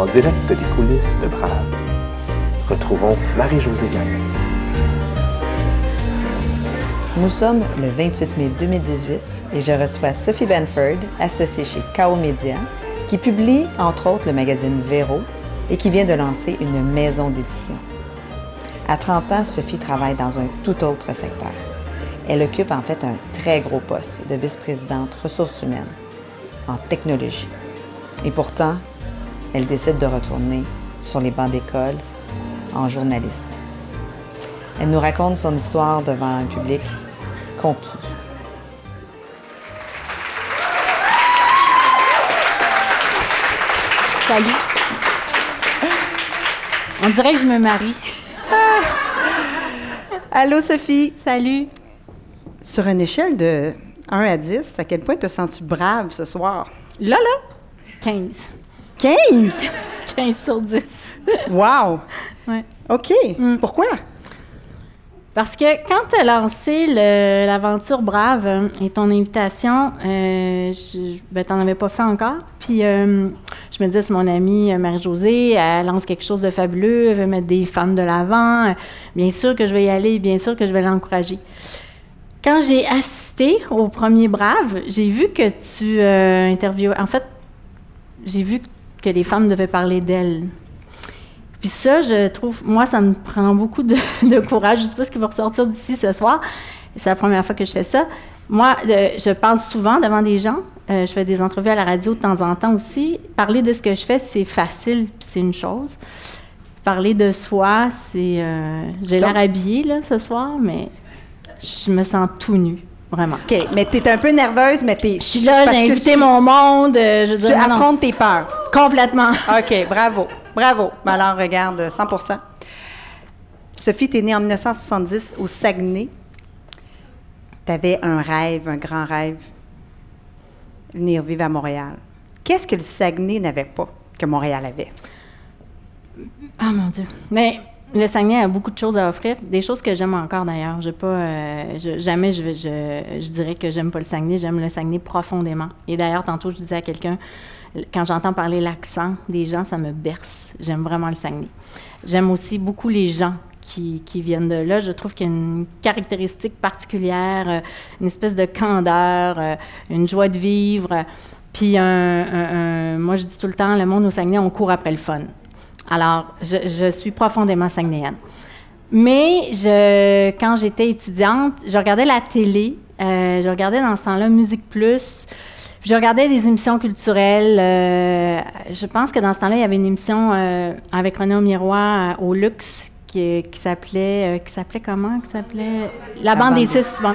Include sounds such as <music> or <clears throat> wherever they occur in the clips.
en direct des coulisses de Brave. Retrouvons Marie-Josée Gagnon. Nous sommes le 28 mai 2018 et je reçois Sophie Benford, associée chez KO Media, qui publie entre autres le magazine Véro et qui vient de lancer une maison d'édition. À 30 ans, Sophie travaille dans un tout autre secteur. Elle occupe en fait un très gros poste de vice-présidente ressources humaines en technologie. Et pourtant, elle décide de retourner sur les bancs d'école en journalisme. Elle nous raconte son histoire devant un public conquis. Salut. On dirait que je me marie. Allô, Sophie. Salut. Sur une échelle de 1 à 10, à quel point te sens-tu brave ce soir? Là, là, 15. 15? 15 sur 10. wow! Ouais. OK. Pourquoi? Parce que quand tu as lancé l'aventure Brave euh, et ton invitation, euh, je, ben, t'en avais pas fait encore. Puis euh, je me disais, c'est mon amie euh, Marie-Josée, elle lance quelque chose de fabuleux, elle veut mettre des femmes de l'avant. Bien sûr que je vais y aller, bien sûr que je vais l'encourager. Quand j'ai assisté au premier Brave, j'ai vu que tu euh, interviewais. En fait, j'ai vu que les femmes devaient parler d'elles. Puis ça, je trouve, moi, ça me prend beaucoup de, <laughs> de courage. Je ne sais pas ce qui va ressortir d'ici ce soir. C'est la première fois que je fais ça. Moi, euh, je parle souvent devant des gens. Euh, je fais des entrevues à la radio de temps en temps aussi. Parler de ce que je fais, c'est facile, puis c'est une chose. Parler de soi, c'est... euh, J'ai l'air habillée, là, ce soir, mais je me sens tout nue, vraiment. OK, mais tu es un peu nerveuse, mais tu Je suis là, j'ai invité mon monde. euh, je Tu dire, non, non, affrontes tes peurs. complètement. <laughs> OK, bravo. Bravo. Ben alors, regarde, 100% Sophie, tu es née en 1970 au Saguenay. Tu avais un rêve, un grand rêve, venir vivre à Montréal. Qu'est-ce que le Saguenay n'avait pas que Montréal avait? Ah mon Dieu. Mais le Saguenay a beaucoup de choses à offrir, des choses que j'aime encore d'ailleurs. Euh, jamais je, dirais que j'aime pas le Saguenay, j'aime le Saguenay profondément. Et d'ailleurs, tantôt, je disais à quelqu'un, quand j'entends parler l'accent des gens, ça me berce. J'aime vraiment le Saguenay. J'aime aussi beaucoup les gens qui, viennent de là. Je trouve qu'il y a une caractéristique particulière, euh, une espèce de candeur, euh, une joie de vivre. Puis, moi, je dis tout le temps, le monde au Saguenay, on court après le fun. Alors, je, je suis profondément saguenéenne. Mais je, quand j'étais étudiante, je regardais la télé, euh, je regardais dans ce temps-là Musique Plus, je regardais des émissions culturelles. euh, je pense que dans ce temps-là, il y avait une émission euh, avec René Miroir au Luxe qui, qui s'appelait, qui s'appelait comment? Qui s'appelait? La, bande des six. Bon.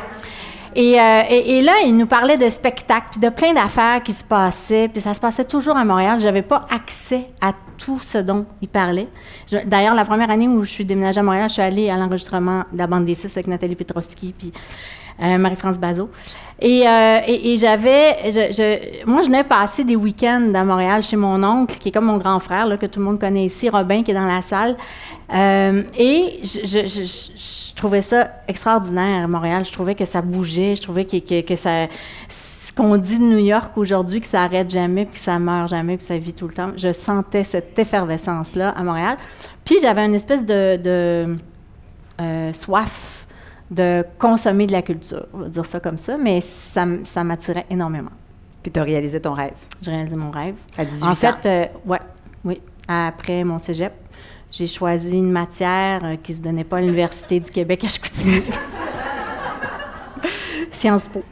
Et, euh, et, là, il nous parlait de spectacles, puis de plein d'affaires qui se passaient, puis ça se passait toujours à Montréal. Je n'avais pas accès à tout ce dont il parlait. D'ailleurs, la première année où je suis déménagée à Montréal, je suis allée à l'enregistrement de la bande des six avec Nathalie Petrovski, puis euh, Marie-France Bazot. Et, euh, et, et j'avais, je, je- moi, je venais passer des week-ends à Montréal chez mon oncle, qui est comme mon grand frère, là, que tout le monde connaît ici, Robin, qui est dans la salle. Euh, et je, trouvais ça extraordinaire à Montréal. Je trouvais que ça bougeait, je trouvais que, que, que ça. Ce qu'on dit de New York aujourd'hui, que ça arrête jamais, puis que ça meurt jamais, puis que ça vit tout le temps. Je sentais cette effervescence-là à Montréal. Puis j'avais une espèce de, soif de consommer de la culture, on va dire ça comme ça, mais ça, m'attirait énormément. Puis tu as réalisé ton rêve? J'ai réalisé mon rêve. à 18 En ans. fait, euh, ouais, oui. Après mon cégep, j'ai choisi une matière euh, qui ne se donnait pas à l'Université du Québec à Chicoutimi. <laughs> Sciences Po.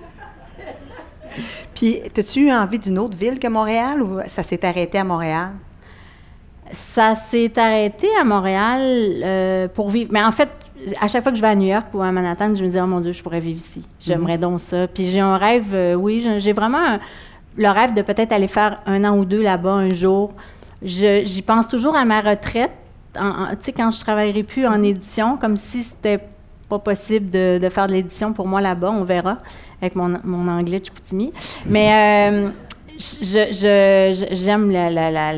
Puis, as-tu eu envie d'une autre ville que Montréal ou ça s'est arrêté à Montréal? Ça s'est arrêté à Montréal euh, pour vivre. Mais en fait, à chaque fois que je vais à New York ou à Manhattan, je me dis, oh mon Dieu, je pourrais vivre ici. J'aimerais donc ça. Puis j'ai un rêve, euh, oui, j'ai- vraiment un- le rêve de peut-être aller faire un an ou deux là-bas un jour. J'y pense toujours à ma retraite. Tu sais, quand je travaillerai plus en édition, comme si c'était pas possible de, de faire de l'édition pour moi là-bas, on verra, avec mon, mon anglais de Chicoutimi. Mais euh, j'aime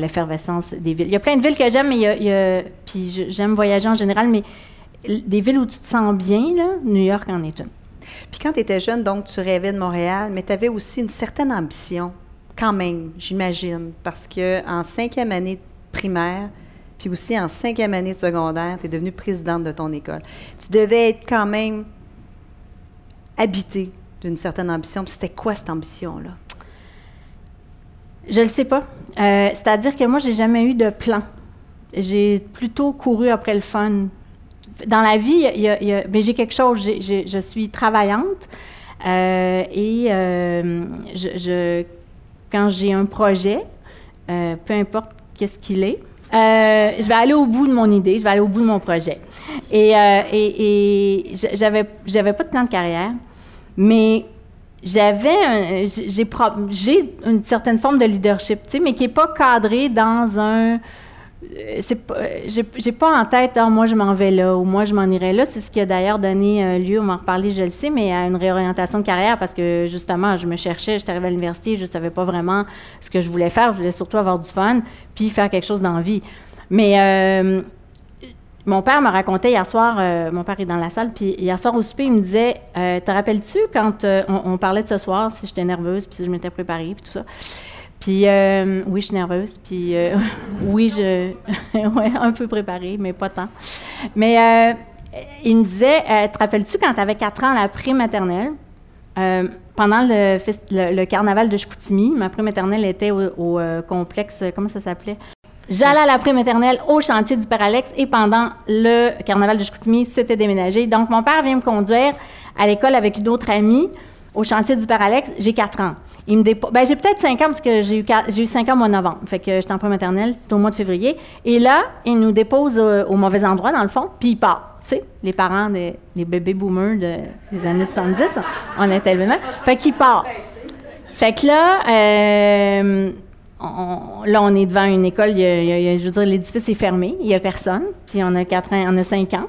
l'effervescence des villes. Il y a plein de villes que j'aime, mais il y a, il y a- puis j'aime voyager en général, mais des villes où tu te sens bien, là, New York en est une. Puis quand tu étais jeune, donc tu rêvais de Montréal, mais tu avais aussi une certaine ambition, quand même, j'imagine, parce que en cinquième année primaire, puis aussi en cinquième année de secondaire, tu es devenue présidente de ton école. Tu devais être quand même habitée d'une certaine ambition. Puis c'était quoi cette ambition-là? Je ne le sais pas. Euh, c'est-à-dire que moi, j'ai jamais eu de plan. J'ai plutôt couru après le fun. Dans la vie, mais j'ai quelque chose. je suis travaillante euh, et euh, je, quand j'ai un projet, peu importe qu'est-ce qu'il est, je vais aller au bout de mon idée, je vais aller au bout de mon projet. Et, et, et j'avais, pas de plan de carrière, mais j'avais j'ai une certaine forme de leadership, mais qui n'est pas cadré dans un euh, j'ai pas en tête ah, moi je m'en vais là ou moi je m'en irai là. C'est ce qui a d'ailleurs donné euh, lieu on m'en reparler je le sais mais à une réorientation de carrière parce que justement je me cherchais j'étais arrivée à l'université je savais pas vraiment ce que je voulais faire je voulais surtout avoir du fun puis faire quelque chose d'envie. Mais euh, mon père me racontait hier soir, euh, mon père est dans la salle, puis hier soir au souper, il me disait euh, Te rappelles-tu quand euh, on, parlait de ce soir, si j'étais nerveuse, puis si je m'étais préparée, puis tout ça Puis oui, je suis nerveuse, puis <laughs> oui, je. <laughs> ouais, un peu préparée, mais pas tant. Mais il me disait Te rappelles-tu quand tu avais 4 ans, la pré-maternelle pendant le, carnaval de Chicoutimi, ma pré-maternelle était au, au complexe, comment ça s'appelait? J'allais à la pré-maternelle au chantier du Paralex et pendant le carnaval de Chicoutimi, c'était déménagé. Donc, mon père vient me conduire à l'école avec une autre amie au chantier du Paralex. J'ai 4 ans. Il me ben, j'ai peut-être 5 ans parce que j'ai eu, j'ai eu 5 ans au mois de novembre. Fait que j'étais en pré-maternelle, c'était au mois de février. Et là, il nous dépose euh, au mauvais endroit, dans le fond, puis il part. Tu sais, les parents des, bébés boomers des années 70, on était élevés même. Fait qu'il part. Fait que là, euh, là, on est devant une école, je veux dire, l'édifice est fermé, il n'y a personne, puis on a, quatre on a cinq ans.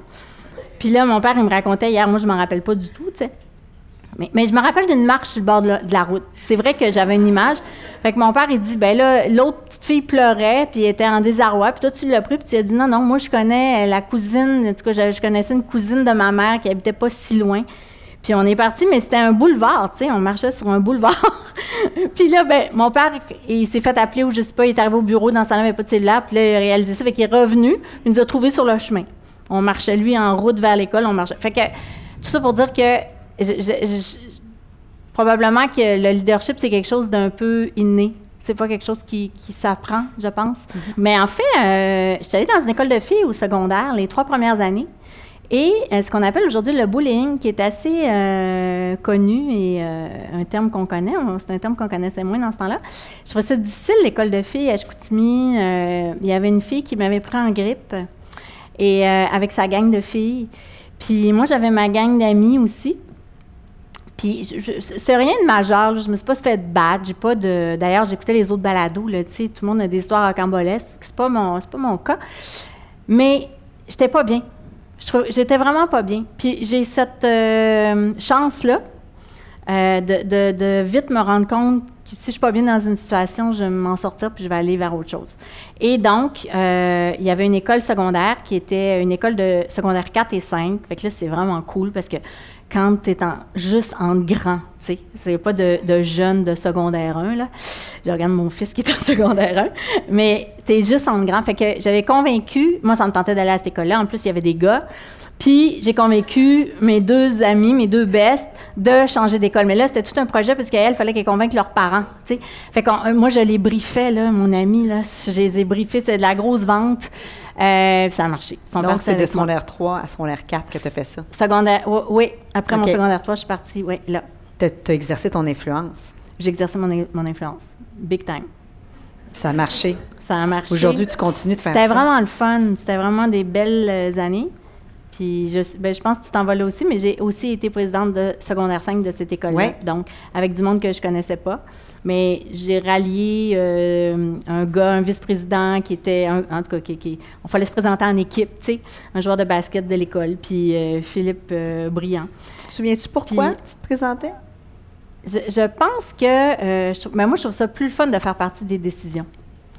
Puis là, mon père, il me racontait hier, moi, je ne m'en rappelle pas du tout, tu sais. Mais, je me rappelle d'une marche sur le bord de la, route. C'est vrai que j'avais une image. Fait que mon père, il dit, ben là, l'autre petite fille pleurait, puis était en désarroi. Puis toi, tu l'as pris, puis tu as dit, non, non, moi, je connais la cousine, en tout cas, je connaissais une cousine de ma mère qui habitait pas si loin. Puis on est parti, mais c'était un boulevard, tu sais, on marchait sur un boulevard. <laughs> puis là, ben, mon père, il s'est fait appeler ou je sais pas, il est arrivé au bureau, dans sa il n'y avait pas de cellulaire, puis là, il a réalisé ça, fait qu'il est revenu, il nous a trouvés sur le chemin. On marchait, lui, en route vers l'école, on marchait. Fait que, tout ça pour dire que, probablement que le leadership, c'est quelque chose d'un peu inné. C'est pas quelque chose qui, s'apprend, je pense. Mm-hmm. Mais en fait, euh, j'étais allée dans une école de filles au secondaire les trois premières années. Et euh, ce qu'on appelle aujourd'hui le bullying, qui est assez euh, connu et euh, un terme qu'on connaît, c'est un terme qu'on connaissait moins dans ce temps-là. Je trouvais ça difficile, l'école de filles à Chicoutimi. il y avait une fille qui m'avait pris en grippe et avec sa gang de filles. Puis moi, j'avais ma gang d'amis aussi. Puis c'est rien de majeur. Je me suis pas fait battre. J'ai pas de. D'ailleurs, j'écoutais les autres balados. Là, tout le monde a des histoires à cambolesque. C'est pas mon, c'est pas mon cas. Mais j'étais pas bien. J'étais vraiment pas bien. Puis j'ai cette euh, chance-là euh, de, vite me rendre compte que si je suis pas bien dans une situation, je vais m'en sortir puis je vais aller vers autre chose. Et donc, euh, il y avait une école secondaire qui était une école de secondaire 4 et 5. Fait que là, c'est vraiment cool parce que quand tu es en, juste en grand, tu sais, c'est pas de, jeune de secondaire 1, là. Je regarde mon fils qui est en <laughs> secondaire 1, mais tu es juste en grand. Fait que j'avais convaincu, moi, ça me tentait d'aller à cette école-là. En plus, il y avait des gars. Puis j'ai convaincu mes deux amis, mes deux bestes, de changer d'école. Mais là, c'était tout un projet parce qu'elles, il fallait qu'elles convainquent leurs parents. sais. Fait que euh, moi, je les briefais, là, mon ami, là, je les ai briefés, c'est de la grosse vente. Euh, ça a marché. Donc, c'est de secondaire 3 à secondaire 4 que tu as fait ça? Secondaire, oui. Après mon secondaire 3, je suis partie, oui, là. Tu as, exercé ton influence? J'ai exercé mon, mon, influence. Big time. Ça a marché? Ça a marché. Aujourd'hui, tu continues de faire ça? C'était vraiment le fun. C'était vraiment des belles euh, années. Puis je, ben, je pense que tu t'en vas là aussi, mais j'ai aussi été présidente de secondaire 5 de cette école-là. Donc, avec du monde que je connaissais pas. Mais j'ai rallié euh, un gars, un vice-président qui était, en tout cas, qui, on fallait se présenter en équipe, tu sais, un joueur de basket de l'école, puis euh, Philippe euh, Briand. Tu te souviens-tu pourquoi tu te présentais? Je, pense que, ben, moi, je trouve ça plus fun de faire partie des décisions.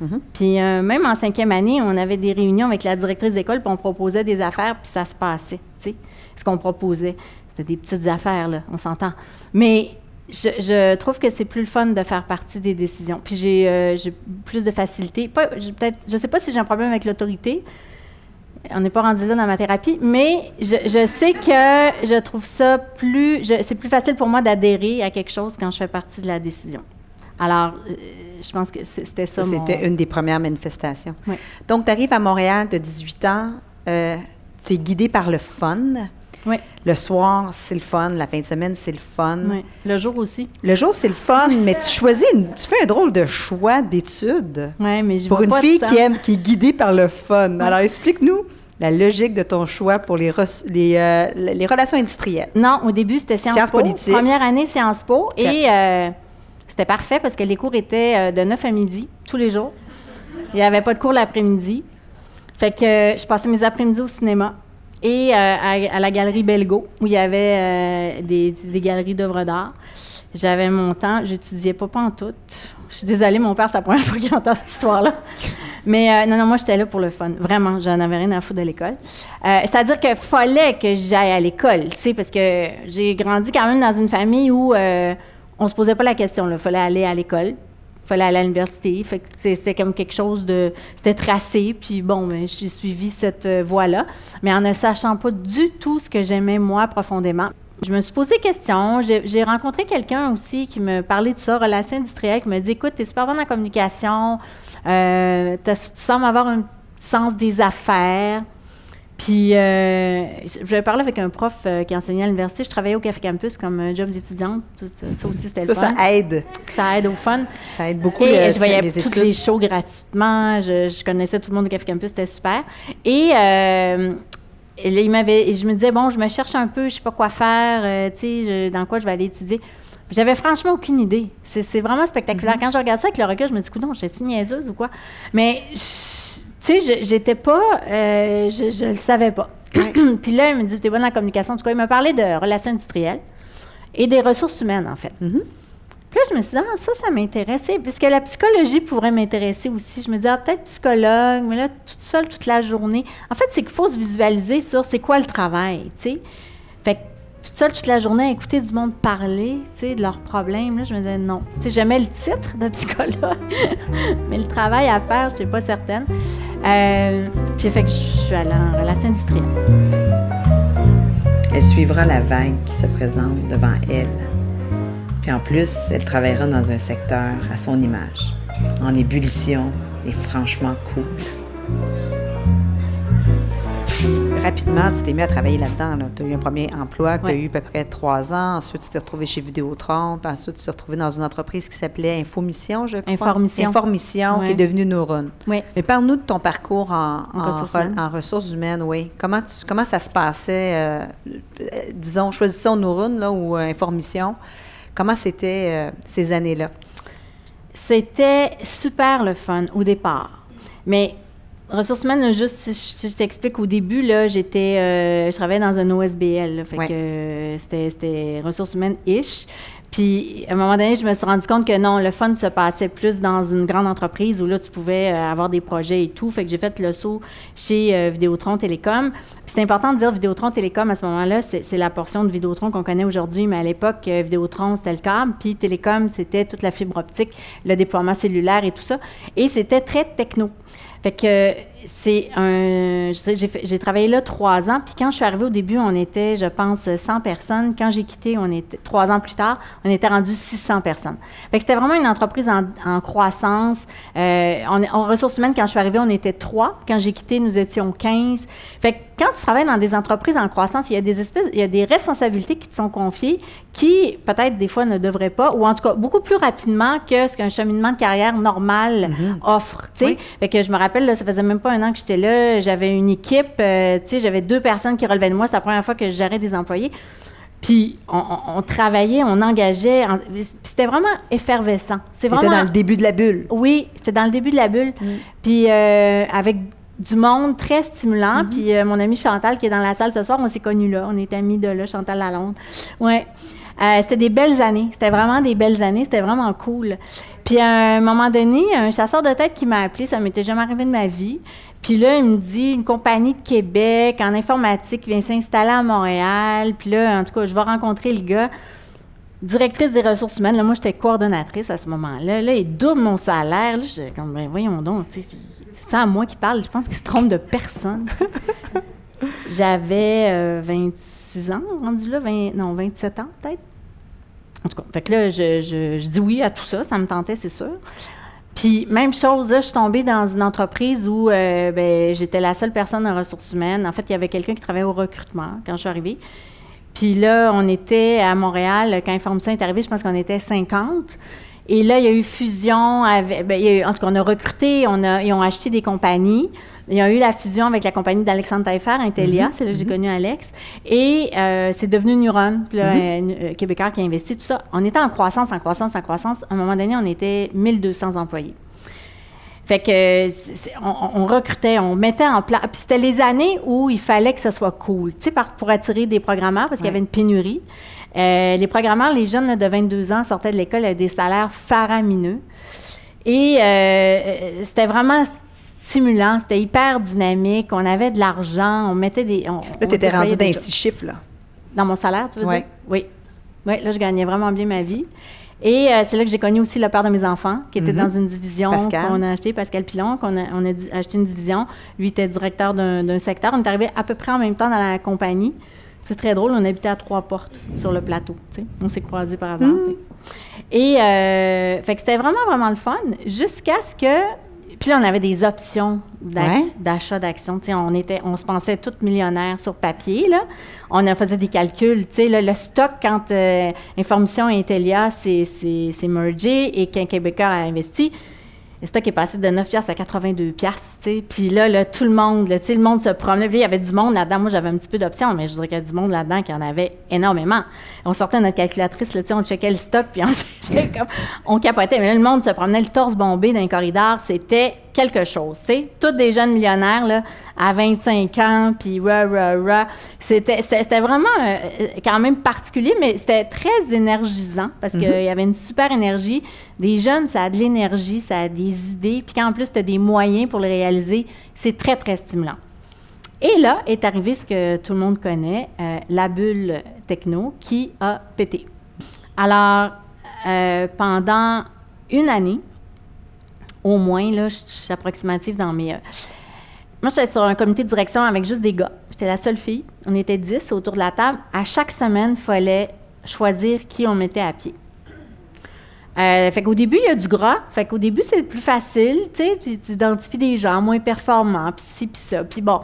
Mm-hmm. Puis même en cinquième année, on avait des réunions avec la directrice d'école, puis on proposait des affaires, puis ça se passait, tu sais, ce qu'on proposait. C'était des petites affaires, là, on s'entend. Mais je, trouve que c'est plus le fun de faire partie des décisions. Puis j'ai euh, plus de facilité. Pas, peut-être, je sais pas si j'ai un problème avec l'autorité. On n'est pas rendu là dans ma thérapie, mais je, sais que je trouve ça plus. c'est plus facile pour moi d'adhérer à quelque chose quand je fais partie de la décision. Alors, euh, je pense que c'était ça. Mon- C'était une des premières manifestations. Oui. Donc, tu arrives à Montréal de 18 ans, euh, tu es guidé par le fun. Oui, Le soir, c'est le fun. La fin de semaine, c'est le fun. oui. Le jour aussi. Le jour, c'est le fun, mais tu choisis, une- tu fais un drôle de choix d'études Oui, mais je pour une pas fille qui aime, qui est guidée par le fun. Alors, explique-nous la logique de ton choix pour les, euh, les relations industrielles. Non, au début, c'était Sciences, Sciences Po. Première année, Sciences Po. Et euh, c'était parfait parce que les cours étaient euh, de 9 à midi, tous les jours. Il n'y avait pas de cours l'après-midi. Fait que euh, je passais mes après-midi au cinéma et euh, à, la galerie Belgo, où il y avait des, galeries d'œuvres d'art. J'avais mon temps, j'étudiais pas tout. Je suis désolée, mon père, c'est la première <laughs> fois qu'il entend cette histoire-là. Mais non, non, moi, j'étais là pour le fun. Vraiment, j'en avais rien à foutre de l'école. C'est-à-dire qu'il fallait que j'aille à l'école, tu sais, parce que j'ai grandi quand même dans une famille où on se posait pas la question. Il fallait aller à l'école, il fallait aller à l'université. C'était comme quelque chose de... C'était tracé, puis bon, ben, j'ai suivi cette euh, voie-là. Mais en ne sachant pas du tout ce que j'aimais, moi, profondément. Je me suis posé des questions. J'ai rencontré quelqu'un aussi qui me parlait de ça, relations industrielles, qui me dit Écoute, tu es super bonne en communication, euh, tu sembles avoir un sens des affaires. Puis, euh, j'avais parlé avec un prof euh, qui enseignait à l'université. Je travaillais au Café Campus comme euh, job d'étudiante. Ça, ça aussi, c'était le fun. ça aide. Ça aide au fun. Ça aide beaucoup Et le- je voyais les toutes les shows gratuitement. Je, je connaissais tout le monde du Café Campus, c'était super. Et, euh, et là, il m'avait, je me disais, bon, je me cherche un peu, je sais pas quoi faire, euh, tu sais, je- dans quoi je vais aller étudier. J'avais franchement aucune idée. C'est vraiment spectaculaire. Mm-hmm. Quand je regarde ça avec le recul, je me dis, non, j'étais niaiseuse ou quoi? Mais, je- tu sais, je- j'étais pas, euh, je, je le savais pas. <clears throat> Puis là, il me dit, tu es bonne en communication. En tout cas, il m'a parlé de relations industrielles et des ressources humaines, en fait. Mhm. Puis là, je me suis dit, ah, ça, ça m'intéressait. Puisque la psychologie pourrait m'intéresser aussi. Je me disais, ah, peut-être psychologue, mais là, toute seule toute la journée. En fait, c'est qu'il faut se visualiser sur c'est quoi le travail, tu sais. Fait que toute seule toute la journée à écouter du monde parler, tu sais, de leurs problèmes. Là, je me disais, non. Tu sais, j'aimais le titre de psychologue, <laughs> mais le travail à faire, je n'étais pas certaine. Euh, puis, fait que je suis allée en relation industrielle. Elle suivra la vague qui se présente devant elle. Puis en plus, elle travaillera dans un secteur à son image, en ébullition et franchement cool. Rapidement, tu t'es mis à travailler là-dedans. Tu as eu un premier emploi que tu as Ouais. eu à peu près trois ans. Ensuite, tu t'es retrouvé chez Vidéotron. Puis ensuite, tu t'es retrouvé dans une entreprise qui s'appelait Infomission, je crois. Informission. Informission, qui est devenue Neuron. Oui. Mais parle-nous de ton parcours en, En en ressources re- humaines. en ressources humaines, oui. Comment, tu- comment ça se passait, euh, euh, disons, choisissons Nouroun là, ou euh, Informission? Comment c'était euh, ces années-là? C'était super le fun au départ. Mais ressources humaines, juste si je, t'explique, au début, là, j'étais, euh, je travaillais dans un OSBL. là, fait Ouais. que euh, c'était, c'était ressources humaines-ish. Puis, à un moment donné, je me suis rendu compte que non, le fun se passait plus dans une grande entreprise où là, tu pouvais euh, avoir des projets et tout. Fait que j'ai fait le saut chez euh, Vidéotron Télécom. Puis c'est important de dire Vidéotron Télécom à ce moment-là, c'est, c'est la portion de Vidéotron qu'on connaît aujourd'hui, mais à l'époque, Vidéotron, c'était le câble, puis Télécom, c'était toute la fibre optique, le déploiement cellulaire et tout ça. Et c'était très techno. Fait que c'est un. J'ai, travaillé là trois ans, puis quand je suis arrivée au début, on était, je pense, 100 personnes. Quand j'ai quitté, on était trois ans plus tard, on était rendu 600 personnes. Fait que c'était vraiment une entreprise en, en croissance. Euh, on, en ressources humaines, quand je suis arrivée, on était trois. Quand j'ai quitté, nous étions 15. Fait que quand tu travailles dans des entreprises en croissance, il y a des espèces, il y a des responsabilités qui te sont confiées qui, peut-être, des fois, ne devraient pas, ou en tout cas, beaucoup plus rapidement que ce qu'un cheminement de carrière normal offre. tu sais. Oui. Fait que je me rappelle, là, ça faisait même pas un an que j'étais là, j'avais une équipe, euh, tu sais, j'avais deux personnes qui relevaient de moi, c'est la première fois que gérais des employés. Puis on, on- on travaillait, on engageait, en- c'était vraiment effervescent. C'est vraiment dans le début de la bulle. oui, j'étais dans le début de la bulle. Puis euh, avec du monde très stimulant. Puis euh, mon amie Chantal, qui est dans la salle ce soir, on s'est connus là. On est amis de là, Chantal Lalonde. Ouais. Euh, c'était des belles années. C'était vraiment des belles années. C'était vraiment cool. Puis à un moment donné, un chasseur de tête qui m'a appelé, ça m'était jamais arrivé de ma vie. Puis là, il me dit une compagnie de Québec en informatique vient s'installer à Montréal. Puis là, en tout cas, je vais rencontrer le gars. directrice des ressources humaines. Là, moi, j'étais coordonnatrice à ce moment-là. Là, il double mon salaire. Là, j'étais comme, ben, voyons donc, c'est ça à moi qui parle. Je pense qu'il se trompe de personne. <laughs> J'avais 26 euh, ans, rendu là, non, 27 ans peut-être. En tout cas, là, je, dis oui à tout ça. Ça me tentait, c'est sûr. Puis, même chose, là, je suis tombée dans une entreprise où euh, ben, j'étais la seule personne en ressources humaines. En fait, il y avait quelqu'un qui travaillait au recrutement quand je suis arrivée. Puis là, on était à Montréal, quand Information est arrivé, je pense qu'on était 50. Et là, il y a eu fusion avec. Ben, en tout cas, on a recruté, on a, ils ont acheté des compagnies. Il y a eu la fusion avec la compagnie d'Alexandre Taillefer, Intelia, mm-hmm. c'est là que j'ai mm-hmm. connu Alex. Et euh, c'est devenu Neuron, puis là, mm-hmm. un, Québécois qui a investi, tout ça. On était en croissance, en croissance, en croissance. À un moment donné, on était 1200 employés. Fait que on, recrutait, on mettait en place. Puis c'était les années où il fallait que ce soit cool, tu sais, pour attirer des programmeurs parce qu'il y avait une pénurie. Euh, les programmeurs, les jeunes de 22 ans sortaient de l'école avec des salaires faramineux. Et euh, c'était vraiment stimulant, c'était hyper dynamique. On avait de l'argent, on mettait des. là, tu étais rendu dans six chiffres, là. Dans mon salaire, tu veux dire? Oui. Oui, là, je gagnais vraiment bien ma vie. Et euh, c'est là que j'ai connu aussi le père de mes enfants, qui était dans une division qu'on a acheté, Pascal Pilon, qu'on a, on a acheté une division. Lui était directeur d'un secteur. On est arrivé à peu près en même temps dans la compagnie. C'est très drôle, on habitait à trois portes sur le plateau. On s'est croisés par hasard. Mm. Et euh, fait que c'était vraiment, vraiment le fun, jusqu'à ce que puis là, on avait des options d'achat d'actions. On, était, on se pensait toutes millionnaires sur papier. Là. On faisait des calculs. Là, le stock, quand euh, Information et Intelia s'est mergé et qu'un Québécois a investi, le stock est passé de 9 à 82 piastres, Puis là, là, tout le monde, là, le monde se promenait. Puis il y avait du monde là-dedans. Moi, j'avais un petit peu d'options, mais je dirais qu'il y a du monde là-dedans qui en avait énormément. On sortait notre calculatrice, là, on checkait le stock, puis on, <laughs> on capotait. Mais là, le monde se promenait le torse bombé dans les corridors. C'était quelque chose, tu Tous des jeunes millionnaires, là, à 25 ans, puis rah, rah, rah. C'était, c'était vraiment euh, quand même particulier, mais c'était très énergisant parce qu'il mm-hmm. y avait une super énergie. Des jeunes, ça a de l'énergie, ça a des idées, puis qu'en plus, tu as des moyens pour le réaliser, c'est très, très stimulant. Et là est arrivé ce que tout le monde connaît, euh, la bulle techno qui a pété. Alors, euh, pendant une année, au moins, là, je suis approximative dans mes. Euh, moi, j'étais sur un comité de direction avec juste des gars. J'étais la seule fille. On était dix autour de la table. À chaque semaine, il fallait choisir qui on mettait à pied. Euh, fait qu'au début, il y a du gras. Fait qu'au début, c'est plus facile, tu sais, puis tu identifies des gens moins performants, puis ci, puis ça. Puis bon,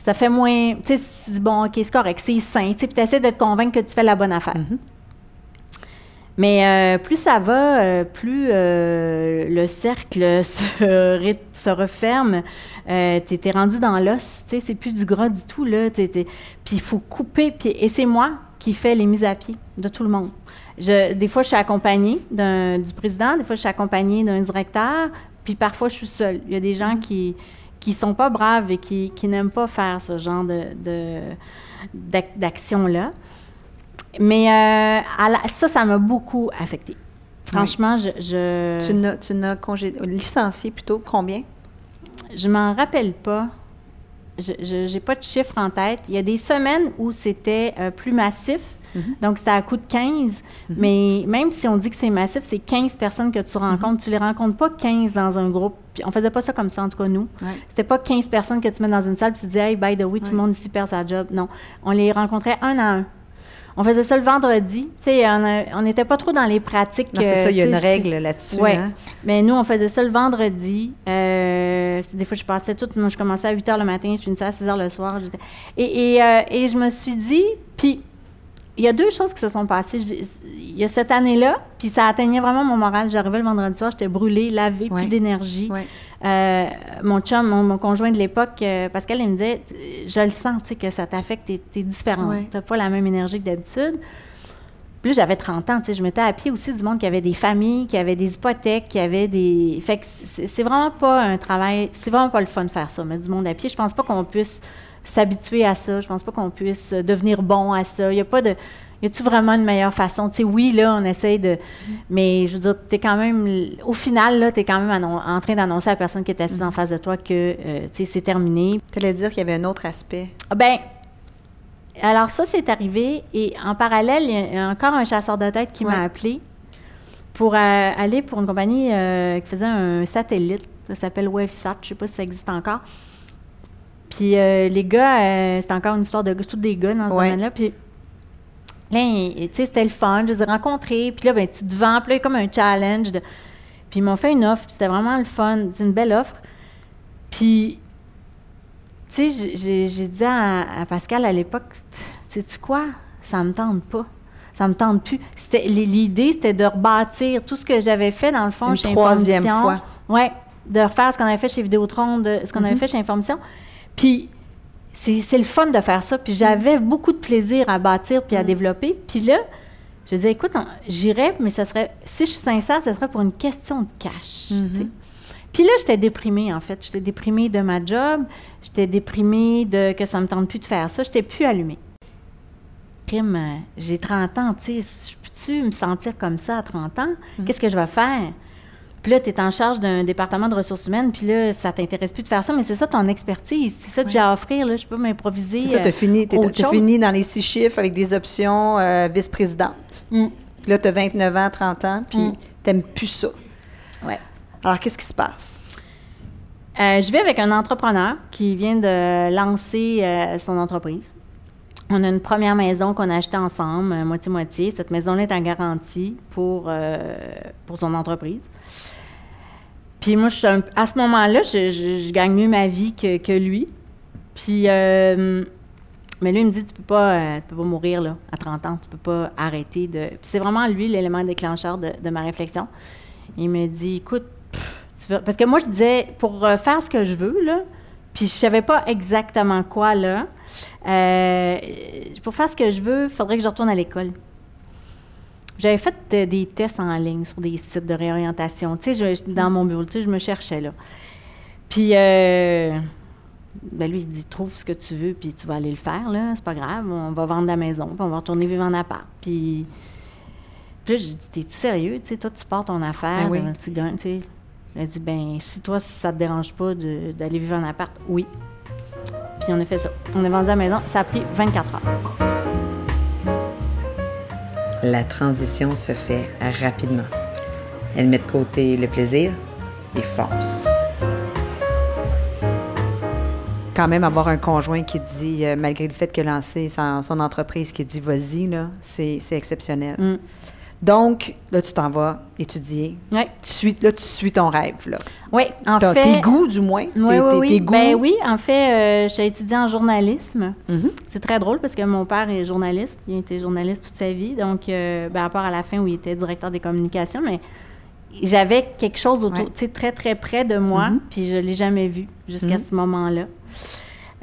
ça fait moins... Tu sais, bon, OK, c'est correct, c'est sain, tu sais, puis tu essaies de te convaincre que tu fais la bonne affaire. Mm-hmm. Mais euh, plus ça va, euh, plus euh, le cercle <laughs> se, referme. tu es, rendu dans l'os, tu sais, c'est plus du gras du tout, là. Puis il faut couper. et c'est moi qui fais les mises à pied de tout le monde. Des fois, je suis accompagnée du président, des fois, je suis accompagnée d'un directeur, puis parfois, je suis seule. Il y a des gens qui qui sont pas braves et qui, qui n'aiment pas faire ce genre de, d'action-là. Mais euh, ça, ça m'a beaucoup affecté. Franchement, je, Tu n'as licencié plutôt combien? Je m'en rappelle pas. Je n'ai pas de chiffre en tête. Il y a des semaines où c'était euh, plus massif. Mhm. Donc, c'était à coup de 15. Mhm. Mais même si on dit que c'est massif, c'est 15 personnes que tu rencontres. Mhm. Tu les rencontres pas 15 dans un groupe. On faisait pas ça comme ça, en tout cas, nous. C'était pas 15 personnes que tu mets dans une salle et tu dis, hey, by the way, tout le monde ici perd sa job. Non. On les rencontrait un à un. On faisait ça le vendredi. Tu sais, on n'était pas trop dans les pratiques. C'est ça, il y a une règle là-dessus. Oui. Hein. Mais nous, on faisait ça le vendredi. Euh, des fois, je passais tout. Moi, je commençais à 8 h le matin, je finissais à 6 h le soir. Et, et, euh, et je me suis dit, puis il y a deux choses qui se sont passées. Il y a cette année-là, puis ça atteignait vraiment mon moral. J'arrivais le vendredi soir, j'étais brûlée, lavée, plus d'énergie. Euh, mon chum, mon, conjoint de l'époque, euh, Pascal, il me disait Je le sens, tu sais, que ça t'affecte, t'es es différent. T'as pas la même énergie que d'habitude. Puis j'avais 30 ans, tu sais, je mettais à pied aussi du monde qui avait des familles, qui avait des hypothèques, qui avait des. Fait que c'est vraiment pas un travail, c'est vraiment pas le fun de faire ça, mettre du monde à pied. Je pense pas qu'on puisse s'habituer à ça. Je pense pas qu'on puisse devenir bon à ça. Il n'y a pas de. Y a-tu vraiment une meilleure façon? Tu sais, oui, là, on essaye de. Mais je veux dire, tu es quand même. Au final, là, tu es quand même en train d'annoncer à la personne qui est assise en face de toi que, euh, tu sais, c'est terminé. Tu allais dire qu'il y avait un autre aspect. Ah, ben, alors ça, c'est arrivé. Et en parallèle, il y a encore un chasseur de tête qui m'a appelé pour euh, aller pour une compagnie euh, qui faisait un satellite. Ça s'appelle WaveSat. Je ne sais pas si ça existe encore. Puis euh, les gars, c'est encore une histoire de tous des gars dans ce domaine-là. Puis là, tu sais, c'était le fun. Je les ai rencontrés. Puis là, ben, tu te vends. Puis là, comme un challenge. De... Puis ils m'ont fait une offre. Puis c'était vraiment le fun. C'est une belle offre. Puis tu sais, j'ai dit à, Pascal à l'époque, sais-tu quoi? Ça me tente pas. Ça me tente plus. L'idée, c'était de rebâtir tout ce que j'avais fait, dans le fond, Une chez troisième fois. Oui, de refaire ce qu'on avait fait chez Vidéotron, de, ce qu'on avait mm-hmm. fait chez Information. Puis, c'est le fun de faire ça. Puis, j'avais beaucoup de plaisir à bâtir puis à mm. développer. Puis là, je disais, écoute, j'irais, mais ça serait, si je suis sincère, ce serait pour une question de cash. Mm-hmm. Puis là, j'étais déprimée, en fait. J'étais déprimée de ma job. J'étais déprimée de que ça me tente plus de faire ça. J'étais plus allumée. Crime, euh, j'ai 30 ans, tu sais. Peux-tu me sentir comme ça à 30 ans? Mm. Qu'est-ce que je vais faire? Puis là, tu es en charge d'un département de ressources humaines, puis là, ça t'intéresse plus de faire ça, mais c'est ça ton expertise. C'est ça que j'ai à offrir, là. Je peux m'improviser. C'est ça, tu as, fini, fini dans les six chiffres avec des options euh, vice-présidente. Mm. Là, tu as 29 ans, 30 ans, puis mm. tu plus ça. Ouais. Alors, qu'est-ce qui se passe? Euh, je vais avec un entrepreneur qui vient de lancer euh, son entreprise. On a une première maison qu'on a achetée ensemble, euh, moitié-moitié. Cette maison-là est en garantie pour, pour son entreprise. Puis moi, je à ce moment-là, je, gagne mieux ma vie que, lui. Puis, mais lui, il me dit, tu peux pas, peux pas mourir là, à 30 ans, tu peux pas arrêter de... Puis c'est vraiment lui l'élément déclencheur de, ma réflexion. Il me dit, écoute, parce que moi, je disais, pour euh, faire ce que je veux, là, puis je savais pas exactement quoi, là, euh, pour faire ce que je veux, il faudrait que je retourne à l'école. J'avais fait des tests en ligne sur des sites de réorientation. Tu sais, dans mon bureau, tu sais, je me cherchais, là. Puis, euh, ben lui, il dit, trouve ce que tu veux, puis tu vas aller le faire, là. C'est pas grave, on va vendre la maison, puis on va retourner vivre en appart. Puis, puis là, je dis, t'es-tu sérieux? Tu sais, toi, tu pars ton affaire, ben tu gagnes, tu sais. Elle a dit ben si toi ça te dérange pas d'aller vivre en appart, oui. Puis on a fait ça. On a vendu la maison, ça a pris 24 heures. La transition se fait rapidement. Elle met de côté le plaisir et fonce. Quand même, avoir un conjoint qui dit, euh, malgré le fait qu'il a lancé son, entreprise, qui dit vas-y, c'est exceptionnel. Mm. Donc, là, tu t'en vas étudier. Oui. Tu suis, là, tu suis ton rêve, là. Oui, en fait... Tes goûts, du moins. Oui, tes, oui, oui. Ben oui, en fait, euh, j'ai étudié en journalisme. Mm-hmm. C'est très drôle parce que mon père est journaliste. Il a été journaliste toute sa vie. Donc, euh, ben, à part à la fin où il était directeur des communications, mais j'avais quelque chose autour, tu sais, très, très près de moi, mm-hmm. puis je ne l'ai jamais vu jusqu'à mm-hmm. ce moment-là.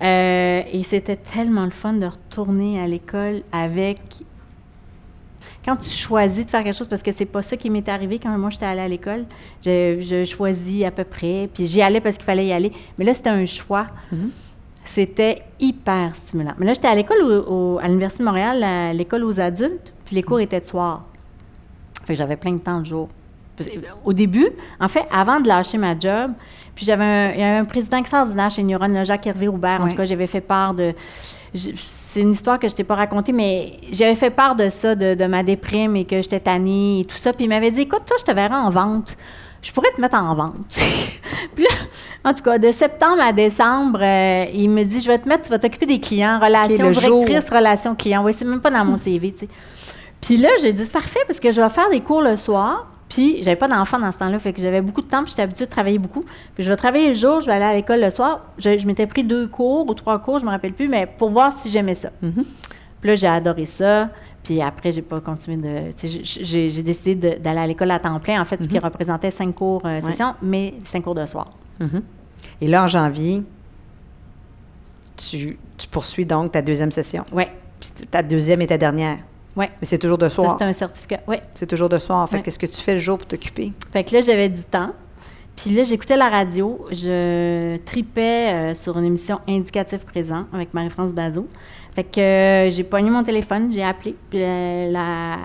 Euh, et c'était tellement le fun de retourner à l'école avec quand tu choisis de faire quelque chose, parce que c'est pas ça qui m'est arrivé quand moi j'étais allée à l'école, je, choisis à peu près, puis j'y allais parce qu'il fallait y aller. Mais là, c'était un choix. Mm-hmm. C'était hyper stimulant. Mais là, j'étais à l'école à l'Université de Montréal, à l'école aux adultes, puis les cours mm-hmm. étaient de soir. Fait que j'avais plein de temps le jour. Au début, en fait, avant de lâcher ma job, puis j'avais un, il y avait un président extraordinaire chez Neuron, Jacques Hervé Roubert. En tout cas, j'avais fait part de c'est une histoire que je t'ai pas racontée, mais j'avais fait part de ça, de, ma déprime et que j'étais tannée et tout ça. Puis il m'avait dit, écoute, toi, je te verrai en vente. Je pourrais te mettre en vente. <laughs> puis en tout cas, de septembre à décembre, euh, il me dit, je vais te mettre, tu vas t'occuper des clients, relations, directrice, relations clients. Oui, c'est même pas dans mon CV, tu sais. Puis là, j'ai dit, c'est parfait parce que je vais faire des cours le soir. Puis, j'avais pas d'enfant dans ce temps-là, fait que j'avais beaucoup de temps, puis j'étais habituée de travailler beaucoup. Puis, je vais travailler le jour, je vais aller à l'école le soir. Je, m'étais pris deux cours ou trois cours, je me rappelle plus, mais pour voir si j'aimais ça. Mm-hmm. Puis là, j'ai adoré ça. Puis après, j'ai pas continué de. J'ai décidé d'aller à l'école à temps plein, en fait, ce qui mm-hmm. représentait cinq cours euh, session, mais cinq cours de soir. Mm-hmm. Et là, en janvier, tu, tu, poursuis donc ta deuxième session. Oui. Puis ta deuxième et ta dernière. Oui. Mais c'est toujours de soir. C'est un certificat, oui. C'est toujours de soir. En fait, qu'est-ce que tu fais le jour pour t'occuper? Fait que là, j'avais du temps. Puis là, j'écoutais la radio. Je tripais euh, sur une émission Indicatif présent avec Marie-France Bazot. Fait que euh, j'ai pogné mon téléphone, j'ai appelé euh, la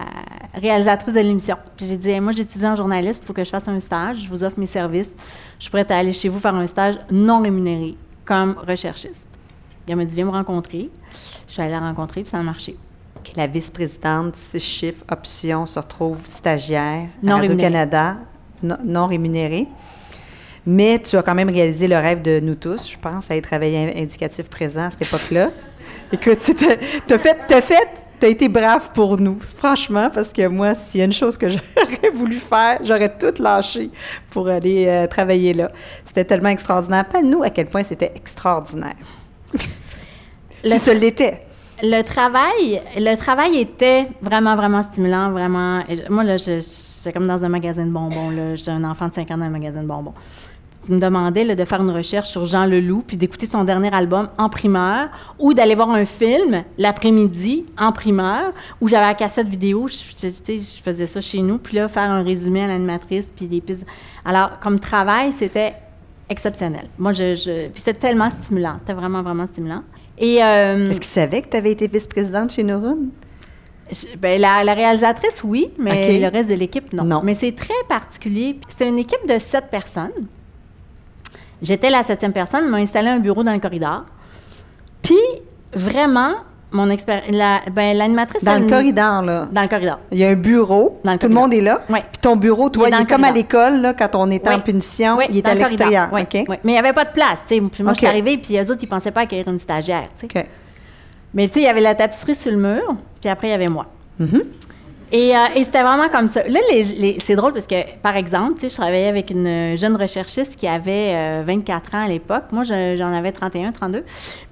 réalisatrice de l'émission. Puis j'ai dit, moi, j'étudie en journaliste, il faut que je fasse un stage. Je vous offre mes services. Je suis prête à aller chez vous faire un stage non rémunéré comme recherchiste. Elle m'a dit, viens me rencontrer. Je suis allée la rencontrer, puis ça a marché. La vice-présidente, six chiffres, option, se retrouve stagiaire à Non Radio-Canada, non, non rémunérée. Mais tu as quand même réalisé le rêve de nous tous, je pense, à être travaillé indicatif présent à cette époque-là. <laughs> Écoute, tu as fait, t'as fait, t'as été brave pour nous, franchement, parce que moi, s'il y a une chose que <laughs> j'aurais voulu faire, j'aurais tout lâché pour aller euh, travailler là. C'était tellement extraordinaire. Pas nous à quel point c'était extraordinaire. si ce l'était. Le travail, le travail était vraiment, vraiment stimulant, vraiment. Moi, là, j'étais comme dans un magasin de bonbons. Là. J'ai un enfant de 5 ans dans un magasin de bonbons. Tu me demandais là, de faire une recherche sur Jean Leloup, puis d'écouter son dernier album en primeur, ou d'aller voir un film l'après-midi en primeur, où j'avais la cassette vidéo, je, faisais ça chez nous, puis là, faire un résumé à l'animatrice, puis des pistes. Alors, comme travail, c'était exceptionnel. Moi, je, je puis c'était tellement stimulant. C'était vraiment, vraiment stimulant. Et, euh, Est-ce qu'ils savaient que tu avais été vice-présidente chez Nouroun? Ben, la, réalisatrice, oui, mais le reste de l'équipe, non. non. Mais c'est très particulier. C'était une équipe de sept personnes. J'étais la septième personne, m'ont installé un bureau dans le corridor. Puis, vraiment, mon expérience. Ben, l'animatrice. dans le corridor, là. Dans le corridor. Il y a un bureau. Tout le monde est là. Oui. Puis ton bureau, toi, il est, comme à l'école, là, quand on était en punition, il est à l'extérieur. Oui. Mais il n'y avait pas de place. Puis moi, je suis arrivée, puis les autres, ils ne pensaient pas accueillir une stagiaire. Mais tu sais, il y avait la tapisserie sur le mur, puis après, il y avait moi. Mm-hmm. Et, euh, et c'était vraiment comme ça. Là, c'est drôle parce que, par exemple, je travaillais avec une jeune recherchiste qui avait 24 euh, ans à l'époque. Moi, j'en avais 31, 32.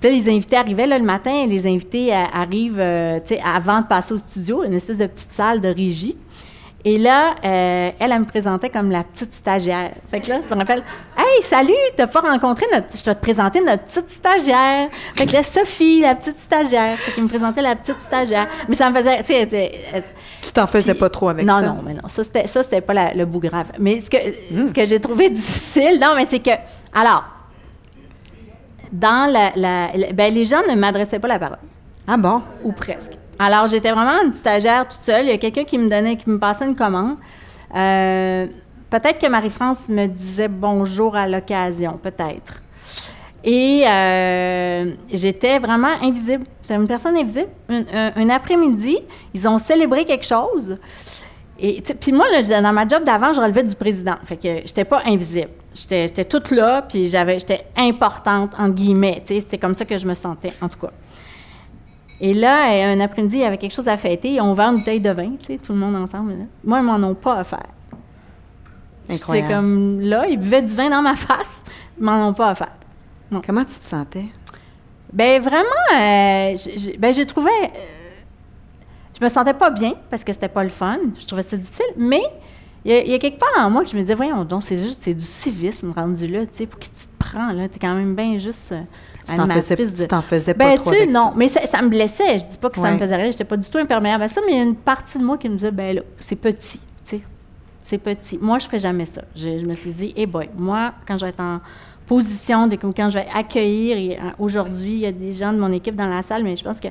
Puis là, les invités arrivaient le matin. Les invités euh, arrivent avant de passer au studio, une espèce de petite salle de régie. Et là, elle, elle me présentait comme la petite stagiaire. Fait que là, je me rappelle, Hey, salut, t'as pas rencontré notre. Je vais te présenter notre petite stagiaire. Fait que là, Sophie, la petite stagiaire. Fait qu'il me présentait la petite stagiaire. Mais ça me faisait. Tu sais, tu t'en faisais pas trop avec ça? Non, non, mais non. Ça, c'était, ça, c'était pas le bout grave. Mais ce que, hmm. ce que j'ai trouvé <laughs> difficile, non, mais c'est que. Alors, dans la. la, ben, les gens ne m'adressaient pas la parole. Ah bon? Ou presque. Alors, j'étais vraiment une stagiaire toute seule. Il y a quelqu'un qui me donnait, qui me passait une commande. Euh, peut-être que Marie-France me disait bonjour à l'occasion, peut-être. Et euh, j'étais vraiment invisible. J'étais une personne invisible. Un, après-midi, ils ont célébré quelque chose. Et puis moi, dans ma job d'avant, je relevais du président. Fait que j'étais pas invisible. J'étais toute là, puis j'avais, j'étais importante, en guillemets. C'est comme ça que je me sentais, en tout cas. Et là, un après-midi, il y avait quelque chose à fêter. Ils ont ouvert une bouteille de vin, tout le monde ensemble. Moi, ils m'en ont pas à faire. Incroyable. C'est comme là, ils buvaient du vin dans ma <laughs> face, ils m'en ont pas à Comment tu te sentais? Ben vraiment, euh, ben, je trouvais. Euh, je me sentais pas bien parce que c'était pas le fun. Je trouvais ça difficile, mais il y, a quelque part en moi que je me disais, voyons donc, c'est juste, du civisme rendu là, tu sais, pour qui tu te prends, là. T'es quand même bien juste. Euh, tu t'en faisais, de... faisais pas ben, trop avec non, mais ça, me blessait. Je dis pas que ça me faisait rire. J'étais pas du tout imperméable à ça, mais il y a une partie de moi qui me disait, ben là, c'est petit, tu sais. C'est petit. Moi, je ferais jamais ça. Je, me suis dit, eh hey boy, moi, quand je vais être en position, de, quand je vais accueillir, aujourd'hui, il y a des gens de mon équipe dans la salle, mais je pense que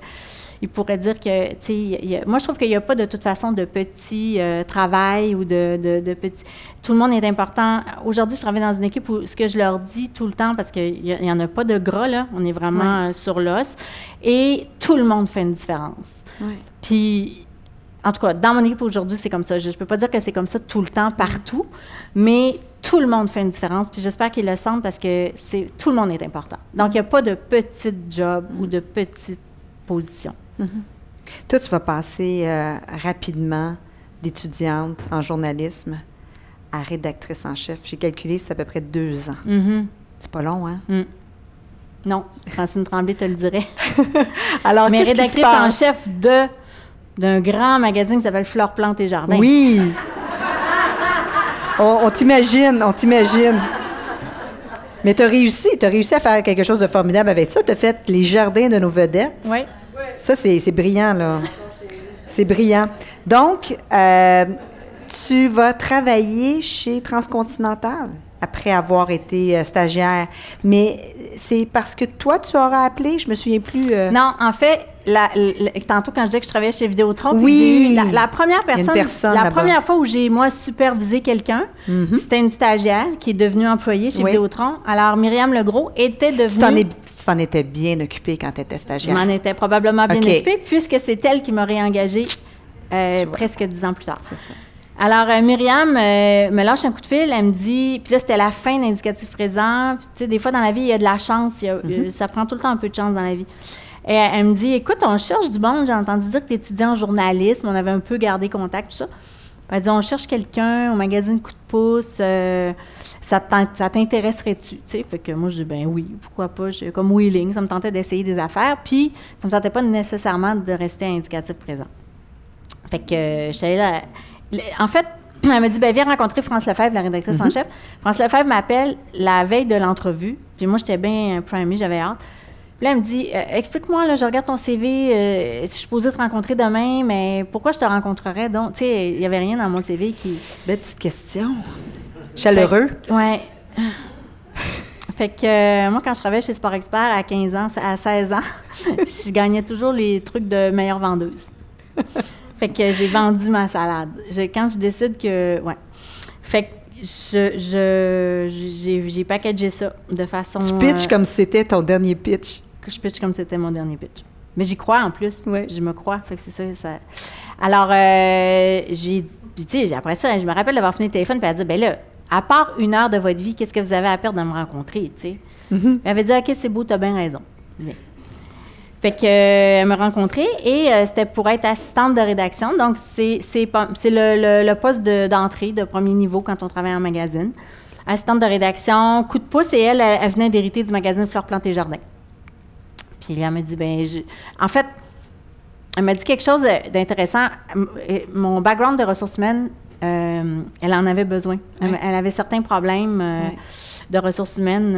il pourrait dire que, tu sais, moi, je trouve qu'il n'y a pas de toute façon de petit euh, travail ou de, de, de, petit. Tout le monde est important. Aujourd'hui, je travaille dans une équipe où ce que je leur dis tout le temps, parce qu'il n'y en a pas de gras, là, on est vraiment euh, sur l'os, et tout le monde fait une différence. Puis, en tout cas, dans mon équipe aujourd'hui, c'est comme ça. Je ne peux pas dire que c'est comme ça tout le temps, partout, mais tout le monde fait une différence. Puis j'espère qu'ils le sentent parce que c'est tout le monde est important. Donc, il n'y a pas de petit job ou de petite position. Mm-hmm. Toi, tu vas passer euh, rapidement d'étudiante en journalisme à rédactrice en chef. J'ai calculé, c'est à peu près deux ans. Mm-hmm. C'est pas long, hein? Mm. Non, Francine Tremblay te le dirait. <laughs> Alors, Mais rédactrice en chef de d'un grand magazine qui s'appelle Fleurs, Plantes et Jardins. Oui! On, t'imagine, on t'imagine. Mais tu as réussi, tu as réussi à faire quelque chose de formidable avec ça. Tu as fait les jardins de nos vedettes. Oui. Ça, c'est brillant, là. C'est brillant. Donc, euh, tu vas travailler chez Transcontinental après avoir été euh, stagiaire. Mais c'est parce que toi, tu auras appelé, je me souviens plus. Euh, non, en fait, la- la- tantôt, quand je disais que je travaillais chez Vidéotron, Oui. la, la première personne, personne la première fois où j'ai, moi, supervisé quelqu'un, c'était une stagiaire qui est devenue employée chez Oui. Vidéotron. Alors, Myriam Legros était devenue... Tu t'en, étais bien occupée quand tu étais Je stagiaire. m'en étais probablement bien OK. occupée, puisque c'est elle qui m'a réengagée euh, presque dix ans plus tard. C'est ça. Alors, euh, Myriam euh, me lâche un coup de fil, elle me dit, puis là, c'était la fin d'indicatif présent. Puis, tu sais, des fois, dans la vie, il y a de la chance, il y a- Mm-hmm. euh, ça prend tout le temps un peu de chance dans la vie. Et elle, elle me dit, écoute, on cherche du monde, j'ai entendu dire que tu étudiais en journalisme, on avait un peu gardé contact, tout ça. Elle dit, on cherche quelqu'un au magazine Coup de pouce, euh, ça t'in- ça t'intéresserait-tu? Fait que moi, je dis, ben oui, pourquoi pas, je- comme wheeling, ça me tentait d'essayer des affaires, puis ça me tentait pas nécessairement de rester à indicatif présent. Fait que euh, je suis allée là. En fait, <clears throat> elle m'a dit ben, viens rencontrer France Lefebvre, la rédactrice en chef. France Lefebvre m'appelle la veille de l'entrevue. Puis moi, j'étais bien primée, j'avais hâte. Puis là, elle me dit euh, explique-moi, là, je regarde ton CV, euh, je suis supposée te rencontrer demain, mais pourquoi je te rencontrerais donc? Tu sais, il n'y avait rien dans mon CV qui. Belle petite question. Chaleureux. Ouais. <laughs> Fait que euh, moi, quand je travaillais chez Sport Expert à 15 ans, à 16 ans, <laughs> je gagnais toujours les trucs de meilleure vendeuse. Fait que j'ai vendu ma salade. Quand je décide que. Ouais. Fait que je, je, j'ai, j'ai packagé ça de façon. Tu pitches euh, comme si c'était ton dernier pitch. que je pitch comme si c'était mon dernier pitch. Mais j'y crois en plus. Ouais. Je me crois. Fait que c'est ça, ça. Alors, euh, j'ai. Puis, tu sais, après ça, je me rappelle d'avoir fini le téléphone, puis elle a dit ben là, à part une heure de votre vie, qu'est-ce que vous avez à perdre de me rencontrer, tu sais? Elle avait dit OK, c'est beau, t'as bien raison. Mais- Fait que, euh, elle m'a rencontrée et euh, c'était pour être assistante de rédaction. Donc, c'est, le, le- le poste de- d'entrée de premier niveau quand on travaille en magazine. Assistante de rédaction, coup de pouce, et elle, elle, elle venait d'hériter du magazine Fleurs, Plantes et Jardins. Puis elle m'a dit, ben, je- en fait, elle m'a dit quelque chose d'intéressant. Euh, Mon background de ressources humaines, euh, elle en avait besoin. Elle, avait certains problèmes de ressources humaines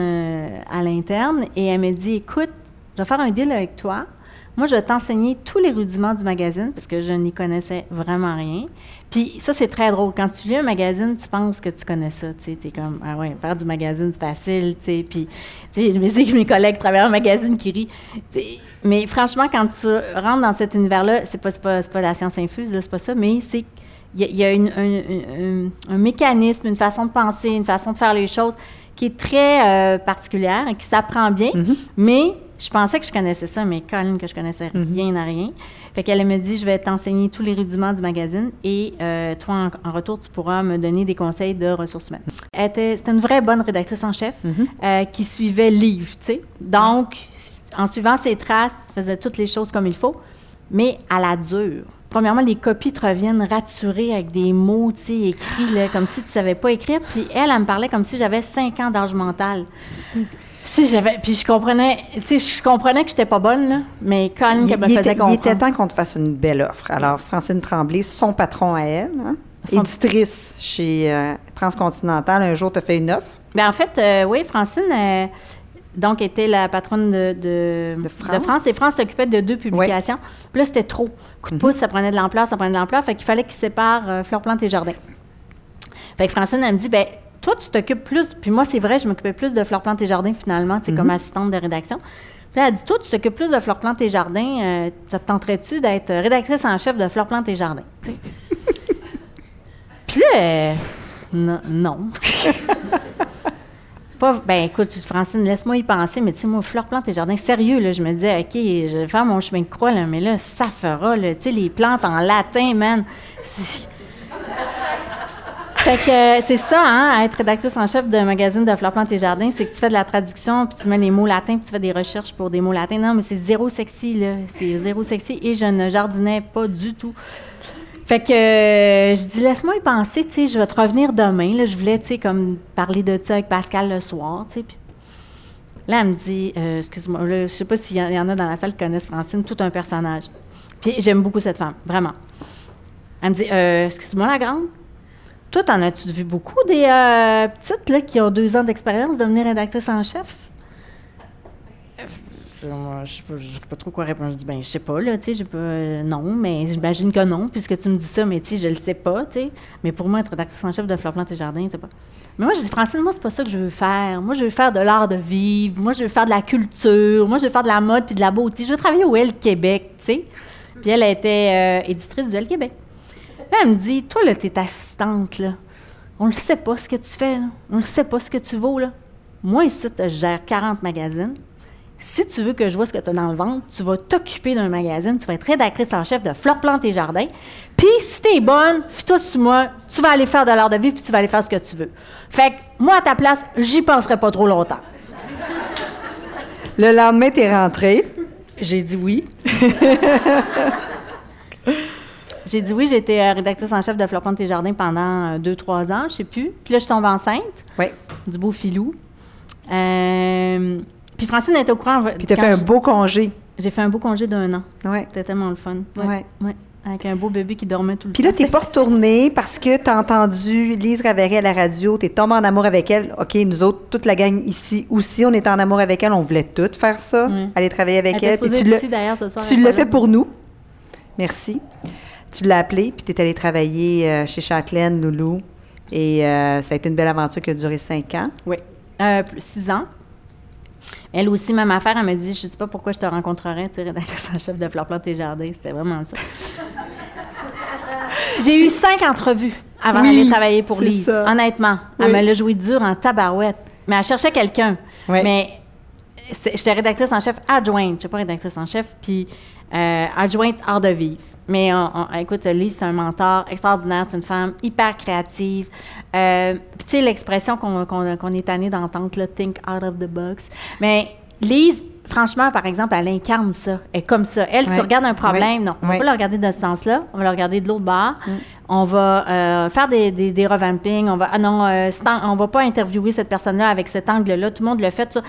à l'interne. Et elle m'a dit, écoute, je vais faire un deal avec toi. Moi, je vais t'enseigner tous les rudiments du magazine parce que je n'y connaissais vraiment rien. Puis ça, c'est très drôle. Quand tu lis un magazine, tu penses que tu connais ça. Tu es comme, ah ouais, faire du magazine, c'est facile. Puis, tu sais, je que mes collègues travaillent en magazine qui. T'sais, Mais franchement, quand tu rentres dans cet univers-là, c'est pas, pas, pas la science infuse, c'est pas ça, mais c'est il y a, il y a une- un, un- un- un mécanisme, une façon de penser, une façon de faire les choses qui est très euh, particulière et qui s'apprend bien. Mais je pensais que je connaissais ça, mais Colin, que je connaissais rien à rien. Fait qu'elle me dit, je vais t'enseigner tous les rudiments du magazine et euh, toi, en, en retour, tu pourras me donner des conseils de ressources humaines. C'était une vraie bonne rédactrice en chef euh, qui suivait livre, tu sais. Donc, en suivant ses traces, faisait toutes les choses comme il faut, mais à la dure. Premièrement, les copies te reviennent raturées avec des mots, tu sais, écrits, là, comme si tu savais pas écrire. Puis elle, elle me parlait comme si j'avais cinq ans d'âge mental. Tu sais, j'avais... Puis je comprenais, tu sais, je comprenais que j'étais pas bonne, là, mais quand même qu'elle me faisait était, il était temps qu'on te fasse une belle offre. Alors, Francine Tremblay, son patron à elle, hein, Son- éditrice chez euh, Transcontinental, un jour te fait une offre. Ben, en fait, euh, oui, Francine, euh, donc, était la patronne de, de, De France. Et France s'occupait de deux publications. Puis là, c'était trop. Coup Mhm. de pouce, ça prenait de l'ampleur, ça prenait de l'ampleur. Fait qu'il fallait qu'ils séparent Fleurs, Plantes et Jardins. Fait que Francine, elle me dit, ben toi, tu t'occupes plus. Puis moi, c'est vrai, je m'occupais plus de Fleurs, Plantes et Jardins, finalement, tu sais, Mhm. comme assistante de rédaction. Puis là, elle dit, toi, tu t'occupes plus de Fleurs, Plantes et Jardins. euh, ça te tenterait-tu d'être rédactrice en chef de Fleurs, Plantes et Jardins? Tu. <laughs> Puis là, euh, non. non. <laughs> Pas, ben écoute, Francine, laisse-moi y penser, mais tu sais, moi, fleurs, plantes et jardins, sérieux, là, je me disais, OK, je vais faire mon chemin de croix, là, mais là, ça fera, là, tu sais, les plantes en latin, man. Fait que c'est ça, hein, être rédactrice en chef d'un magazine de fleurs, plantes et jardins, c'est que tu fais de la traduction, puis tu mets les mots latins, puis tu fais des recherches pour des mots latins. Non, mais c'est zéro sexy, là. C'est zéro sexy, et je ne jardinais pas du tout. Fait que euh, je dis, laisse-moi y penser, tu sais, je vais te revenir demain. Là, je voulais, tu sais, comme parler de ça avec Pascal le soir, tu sais. puis Là, elle me dit, euh, excuse-moi, je sais pas s'il y y en a dans la salle qui connaissent Francine, tout un personnage. Puis j'aime beaucoup cette femme, vraiment. Elle me dit, euh, excuse-moi, la grande, toi, t'en as-tu vu beaucoup des euh, petites là, qui ont deux ans d'expérience devenir rédactrice en chef? moi, je sais pas, je sais pas trop quoi répondre. Je dis, ben, je sais pas, là, tu sais, pas. euh, non, mais j'imagine que non, puisque tu me dis ça, mais tu sais, je le sais pas, tu sais. Mais pour moi, être rédactrice en chef de Fleur Plante et Jardin, c'est pas. Mais moi, je dis, Francine, moi, c'est pas ça que je veux faire. Moi, je veux faire de l'art de vivre. Moi, je veux faire de la culture. Moi, je veux faire de la mode puis de la beauté. Je veux travailler au L Québec, tu sais. Puis elle était euh, éditrice du L Québec. Là, elle me dit, toi, là, t'es assistante, là. On le sait pas ce que tu fais, là. On le sait pas ce que tu vaux, là. Moi, ici, je gère 40 magazines. Si tu veux que je vois ce que tu as dans le ventre, tu vas t'occuper d'un magazine, tu vas être rédactrice en chef de Fleurs, Plantes et Jardins. Puis, si t'es bonne, fie-toi sur moi, tu vas aller faire de l'art de vivre, puis tu vas aller faire ce que tu veux. Fait que, moi, à ta place, j'y penserai pas trop longtemps. Le lendemain, t'es rentrée. J'ai dit oui. <laughs> J'ai dit oui, j'étais euh, rédactrice en chef de Plantes et Jardins pendant 2-3 ans, je sais plus. Puis là, je tombe enceinte, Oui. du beau filou. Euh, puis Francine était au courant. Puis t'as fait un beau congé. J'ai fait un beau congé d'un an. Oui. C'était tellement le fun. Ouais. ouais. Avec un beau bébé qui dormait tout le Puis temps. là, t'es pas <laughs> retournée parce que t'as entendu Lise Ravary à la radio, t'es tombée en amour avec elle. OK, nous autres, toute la gang ici aussi, on était en amour avec elle, on voulait toutes faire ça, aller travailler avec Elle elle. Puis tu l'as- d'ailleurs, ce soir, tu l'as fait pour nous. Merci. Tu l'as appelée, puis t'es allée travailler euh, chez Châtelaine, Loulou. Et euh, ça a été une belle aventure qui a duré cinq ans. Oui. Euh, six ans. Elle aussi, même affaire, elle m'a dit Je sais pas pourquoi je te rencontrerais, tu sais, rédactrice en chef de Fleur Plante et Jardin. C'était vraiment ça. <laughs> J'ai eu cinq entrevues avant Oui, d'aller travailler pour c'est Lise. ça. Honnêtement. Oui. Elle me l'a joué dur en tabarouette. Mais elle cherchait quelqu'un. Oui. Mais j'étais rédactrice en chef adjointe. Je ne suis pas rédactrice en chef, puis euh, adjointe art de vivre. Mais on- on- écoute, Lise, c'est un mentor extraordinaire. C'est une femme hyper créative. Euh, puis tu sais, l'expression qu'on est tanné d'entendre, là, think out of the box. Mais Lise, franchement, par exemple, elle incarne ça. Elle est comme ça. Elle, tu regardes un problème, non, on va pas le regarder de ce sens-là. On va le regarder de l'autre bord. On va euh, faire des, des, des revampings. On va, ah non, euh, on va pas interviewer cette personne-là avec cet angle-là. Tout le monde le fait.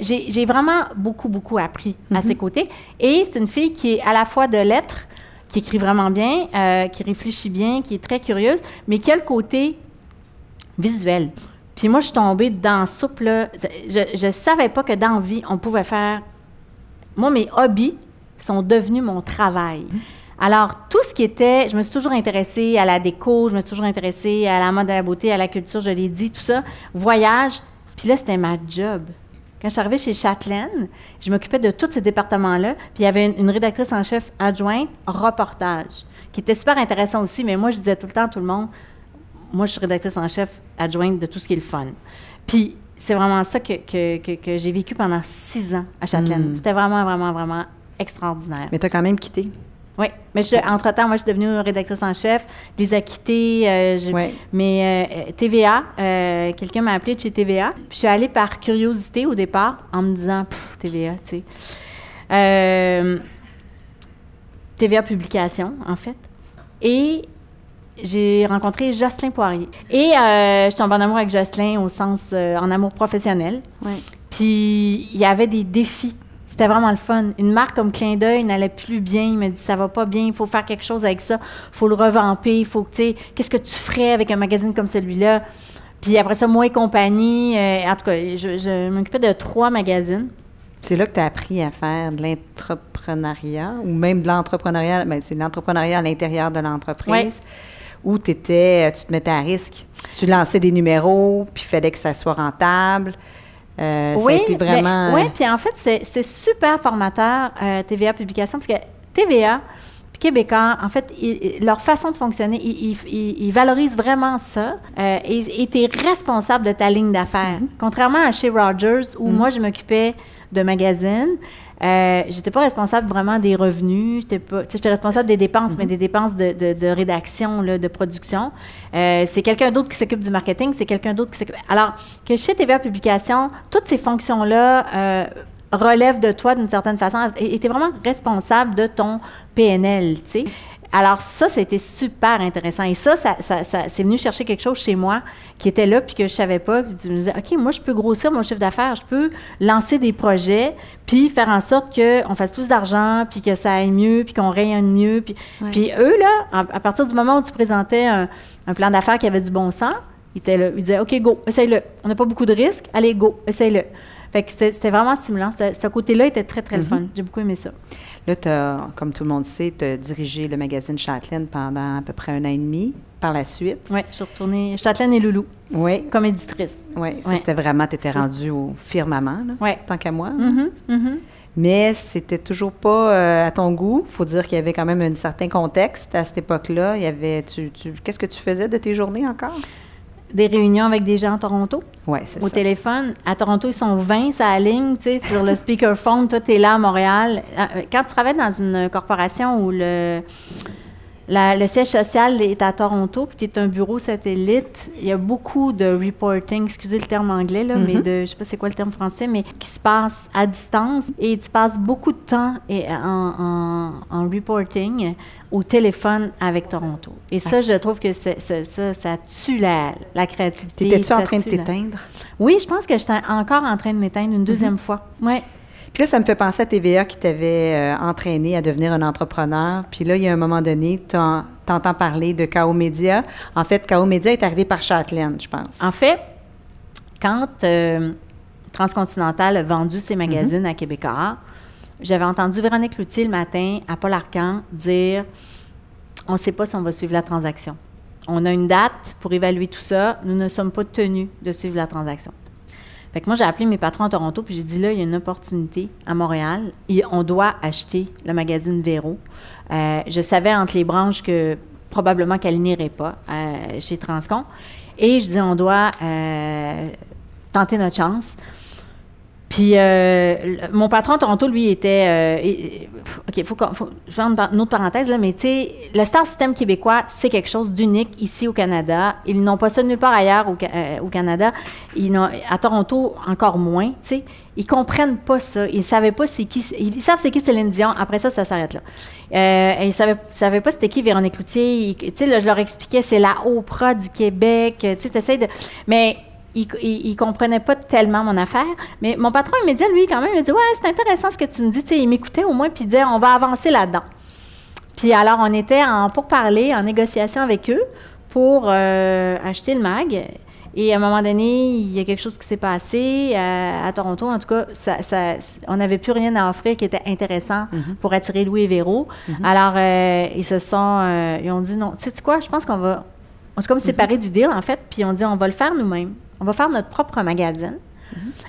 J'ai j'ai vraiment beaucoup, beaucoup appris à ses côtés. Et c'est une fille qui est à la fois de lettres, qui écrit vraiment bien, euh, qui réfléchit bien, qui est très curieuse, mais qui a le côté visuel? Puis moi, je suis tombée dans là. Je ne savais pas que dans vie, on pouvait faire... Moi, mes hobbies sont devenus mon travail. Alors, tout ce qui était... Je me suis toujours intéressée à la déco, je me suis toujours intéressée à la mode, à la beauté, à la culture, je l'ai dit, tout ça. Voyage. Puis là, c'était ma job. Quand je suis arrivée chez Châtelaine, je m'occupais de tous ces départements-là. Puis il y avait une, une rédactrice en chef adjointe, reportage, qui était super intéressant aussi. Mais moi, je disais tout le temps à tout le monde, moi, je suis rédactrice en chef adjointe de tout ce qui est le fun. Puis c'est vraiment ça que, que, que- que j'ai vécu pendant six ans à Châtelaine. C'était vraiment, vraiment, vraiment extraordinaire. Mais t'as quand même quitté. Oui, mais je- entre-temps, moi, je suis devenue rédactrice en chef. Les ai quittés. euh, Ouais. Mais euh, TVA, euh, quelqu'un m'a appelé de chez TVA. Puis je suis allée par curiosité au départ en me disant, Pff, TVA, tu sais. Euh, TVA Publication, en fait. Et j'ai rencontré Jocelyn Poirier. Et je tombe en amour avec Jocelyn au sens, en amour professionnel. Puis il y avait des défis. C'était vraiment le fun. Une marque comme Clin d'œil n'allait plus bien. Il m'a dit ça va pas bien, il faut faire quelque chose avec ça, il faut le revamper, il faut que tu qu'est-ce que tu ferais avec un magazine comme celui-là? Puis après ça, moi et compagnie, euh, en tout cas, je, je m'occupais de trois magazines. C'est là que tu as appris à faire de l'entrepreneuriat ou même de l'entrepreneuriat. Ben, c'est de l'entrepreneuriat à l'intérieur de l'entreprise où t'étais, tu te mettais à risque. Tu lançais des numéros, puis il fallait que ça soit rentable. Euh, ça a été vraiment. oui, puis en fait, c'est super formateur, euh, TVA Publication, parce que TVA, Québécois, en fait, ils- leur façon de fonctionner, ils, ils- ils- ils valorisent vraiment ça. euh, et tu es responsable de ta ligne d'affaires. Contrairement à chez Rogers, où moi, je m'occupais de magazines, euh, j'étais pas responsable vraiment des revenus, j'étais pas, responsable des dépenses, mais des dépenses de, de- de rédaction, là, de production. Euh, c'est quelqu'un d'autre qui s'occupe du marketing, c'est quelqu'un d'autre qui s'occupe. Alors que chez TVA Publication, toutes ces fonctions-là euh, relèvent de toi d'une certaine façon et tu es vraiment responsable de ton PNL, tu sais. Alors ça, c'était super intéressant. Et ça, ça, ça- ça- c'est venu chercher quelque chose chez moi qui était là puis que je savais pas. Puis je me disais, OK, moi, je peux grossir mon chiffre d'affaires. Je peux lancer des projets puis faire en sorte qu'on fasse plus d'argent puis que ça aille mieux puis qu'on rayonne mieux. Puis, puis eux, là, à, à partir du moment où tu présentais un, un plan d'affaires qui avait du bon sens, ils étaient là. Ils disaient, OK, go, essaye-le. On n'a pas beaucoup de risques. Allez, go, essaye-le. Fait que c'était vraiment stimulant. Ce côté-là était très, très le Mhm. fun. J'ai beaucoup aimé ça. Là, t'as, comme tout le monde sait, tu as dirigé le magazine Châtelaine pendant à peu près un an et demi. Par la suite, Oui, je suis retournée. Châtelaine et Loulou, oui, comme éditrice. oui, ça Ouais. c'était vraiment, tu étais Ça, rendu au firmament, là, Oui. tant qu'à moi. Mhm, mhm. Mais c'était toujours pas euh, à ton goût. faut dire qu'il y avait quand même un certain contexte à cette époque-là. Il y avait, tu, tu- qu'est-ce que tu faisais de tes journées encore? Des réunions avec des gens à Toronto? Oui, c'est au ça. téléphone? À Toronto, ils sont 20, ça ligne, tu sais, sur le speakerphone. Toi, tu es là à Montréal. Euh, Quand tu travailles dans une corporation où le, la- le siège social est à Toronto, puis tu es un bureau satellite, il y a beaucoup de reporting, excusez le terme anglais, là, mais Mhm. de, je sais pas c'est quoi le terme français, mais qui se passe à distance. Et tu passes beaucoup de temps et- en, en- en reporting au téléphone avec Toronto. Et ça, je trouve que c'est- c'est- ça, ça tue la, la créativité. T'étais-tu en train de t'éteindre? oui, je pense que j'étais encore en train de m'éteindre une deuxième Mhm. fois. Oui. Puis là, ça me fait penser à TVA qui t'avait euh, entraîné à devenir un entrepreneur. Puis là, il y a un moment donné, tu entends parler de KO Média. En fait, KO Média est arrivé par Châtelaine, je pense. En fait, quand euh, Transcontinental a vendu ses magazines à Québécois, j'avais entendu Véronique Loutier le matin à Paul Arcan dire on ne sait pas si on va suivre la transaction. On a une date pour évaluer tout ça. Nous ne sommes pas tenus de suivre la transaction. Fait que moi, j'ai appelé mes patrons à Toronto, puis j'ai dit là, il y a une opportunité à Montréal. Et on doit acheter le magazine Véro. Euh, je savais entre les branches que probablement qu'elle n'irait pas euh, chez Transcon. Et je disais, on doit euh, tenter notre chance. Puis euh, mon patron à Toronto, lui, était. euh, OK, faut, faut je vais faire une, autre parenthèse, là, mais tu sais, le star system québécois, c'est quelque chose d'unique ici au Canada. Ils n'ont pas ça nulle part ailleurs au, euh, Canada. À Toronto, encore moins, tu sais. Ils comprennent pas ça. Ils savaient pas c'est qui. Ils savent c'est qui Céline Dion. Après ça, ça s'arrête là. Ils savaient, savaient pas c'était qui Véronique Cloutier. Ils- Tu sais, je leur expliquais, c'est la Oprah du Québec. Tu sais, de. Mais il, il, il comprenait pas tellement mon affaire. Mais mon patron immédiat, lui, quand même, il a dit Ouais, c'est intéressant ce que tu me dis. Il m'écoutait au moins, puis il disait On va avancer là-dedans. Puis alors, on était en parler, en négociation avec eux pour euh, acheter le mag. Et à un moment donné, il y a quelque chose qui s'est passé euh, à Toronto. En tout cas, ça, ça- on n'avait plus rien à offrir qui était intéressant pour attirer Louis et Véro. Alors, euh, ils se sont... euh, ils ont dit non. Tu sais quoi? Je pense qu'on va... On s'est comme séparés du deal, en fait, puis on dit on va le faire nous-mêmes. On va faire notre propre magazine.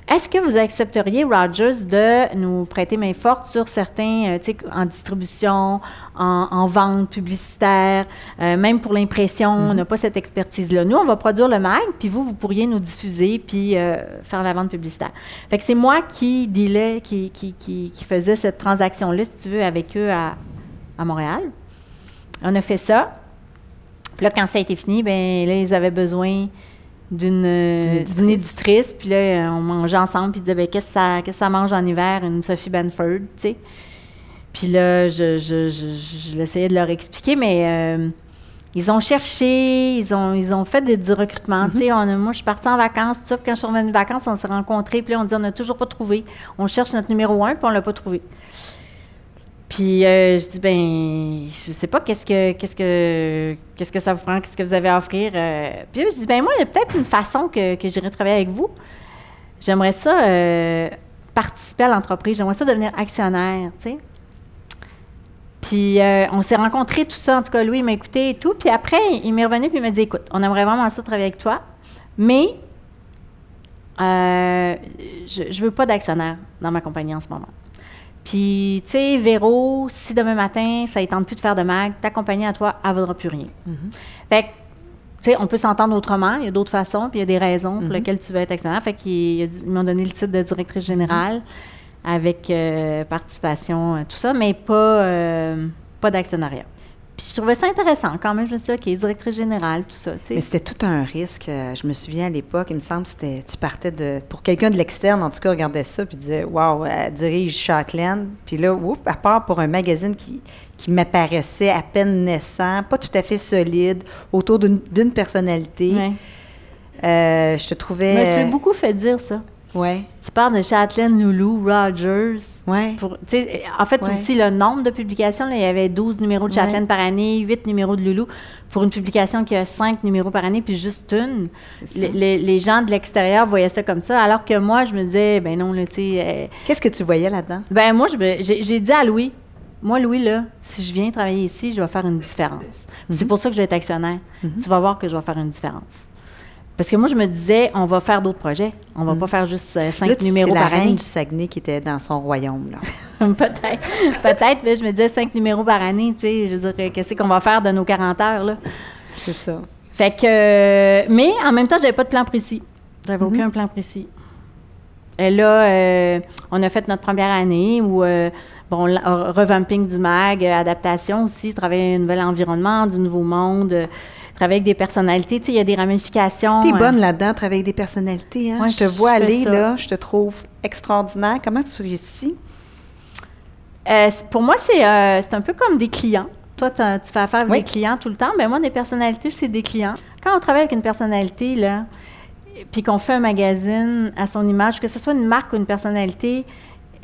Est-ce que vous accepteriez, Rogers, de nous prêter main forte sur certains, euh, tu sais, en distribution, en, en vente publicitaire, euh, même pour l'impression, on n'a pas cette expertise-là? Nous, on va produire le mag, puis vous, vous pourriez nous diffuser, puis euh, faire la vente publicitaire. Fait que c'est moi qui dealais, qui, qui, qui, qui faisais cette transaction-là, si tu veux, avec eux à, à Montréal. On a fait ça. Puis là, quand ça a été fini, ben là, ils avaient besoin d'une euh, éditrice. Puis là, euh, on mangeait ensemble. Puis ils disaient, ben, qu'est-ce que ça, mange en hiver? Une Sophie Benford, tu sais. Puis là, je, je, je, je l'essayais de leur expliquer, mais euh, ils ont cherché, ils ont, ils ont fait des, du recrutement. Tu sais, on a- moi, je suis partie en vacances. Puis quand je suis revenue de vacances, on s'est rencontrés. Puis là, on dit, on n'a toujours pas trouvé. On cherche notre numéro un, puis on l'a pas trouvé. Puis euh, je dis ben je sais pas qu'est-ce que qu'est-ce que qu'est-ce que ça vous prend, qu'est-ce que vous avez à offrir. euh. Puis je dis ben moi il y a peut-être une façon que, que j'irai travailler avec vous. J'aimerais ça euh, participer à l'entreprise, j'aimerais ça devenir actionnaire, tu sais. Puis euh, on s'est rencontrés tout ça, en tout cas Louis il m'a écouté et tout. Puis après il m'est revenu puis il m'a dit écoute on aimerait vraiment ça travailler avec toi, mais je, je veux pas d'actionnaire dans ma compagnie en ce moment. Puis, tu sais, Véro, si demain matin, ça ne tente plus de faire de mag, ta compagnie à toi, elle ne vaudra plus rien. Fait que, tu sais, on peut s'entendre autrement. Il y a d'autres façons, puis il y a des raisons pour lesquelles tu veux être actionnaire. Fait qu'ils m'ont donné le titre de directrice générale avec euh, participation, euh, tout ça, mais pas, euh, pas d'actionnariat. Puis je trouvais ça intéressant quand même. Je me suis dit, OK, directrice générale, tout ça. Mais c'était tout un risque. euh, Je me souviens à l'époque, il me semble que c'était, tu partais de. Pour quelqu'un de l'externe, en tout cas, regardait ça puis disait Waouh, elle dirige Châtelaine. Puis là, ouf, à part pour un magazine qui, qui m'apparaissait à peine naissant, pas tout à fait solide, autour d'une, d'une personnalité, Ouais. euh, je te trouvais. Je me suis beaucoup fait dire ça. Ouais. Tu parles de Chatelaine, Loulou, Rogers. Ouais. Pour, en fait, Ouais. aussi le nombre de publications, là, il y avait 12 numéros de Chatelaine Ouais. par année, 8 numéros de Loulou. Pour une publication qui a 5 numéros par année, puis juste une, les, les- les gens de l'extérieur voyaient ça comme ça, alors que moi, je me disais, ben non, là, tu sais, euh, Qu'est-ce que tu voyais là-dedans? ben moi, j'ai dit à Louis, moi, Louis, là, si je viens travailler ici, je vais faire une différence. C'est pour ça que je vais être actionnaire. Tu vas voir que je vais faire une différence. Parce que moi, je me disais, on va faire d'autres projets. On va pas faire juste euh, cinq Là, tu- numéros c'est la par reine année. du Saguenay qui était dans son royaume, là. <laughs> peut-être, peut-être, mais je me disais cinq numéros par année, tu sais, je veux dire, qu'est-ce qu'on va faire de nos 40 heures, là? C'est ça. Fait que, euh, mais en même temps, j'avais pas de plan précis. J'avais Mhm. aucun plan précis. Et là, euh, on a fait notre première année où, euh, bon, revamping du mag, euh, adaptation aussi, travailler un nouvel environnement, du nouveau monde, euh, travailler avec des personnalités. Tu sais, il y a des ramifications. T'es euh, bonne là-dedans, travailler avec des personnalités, hein? Ouais, je te je vois aller, ça. là, je te trouve extraordinaire. Comment tu réussis? Euh, pour moi, c'est euh, c'est un peu comme des clients. Toi, tu fais affaire avec Oui. des clients tout le temps. Mais moi, des personnalités, c'est des clients. Quand on travaille avec une personnalité, là, puis qu'on fait un magazine à son image, que ce soit une marque ou une personnalité,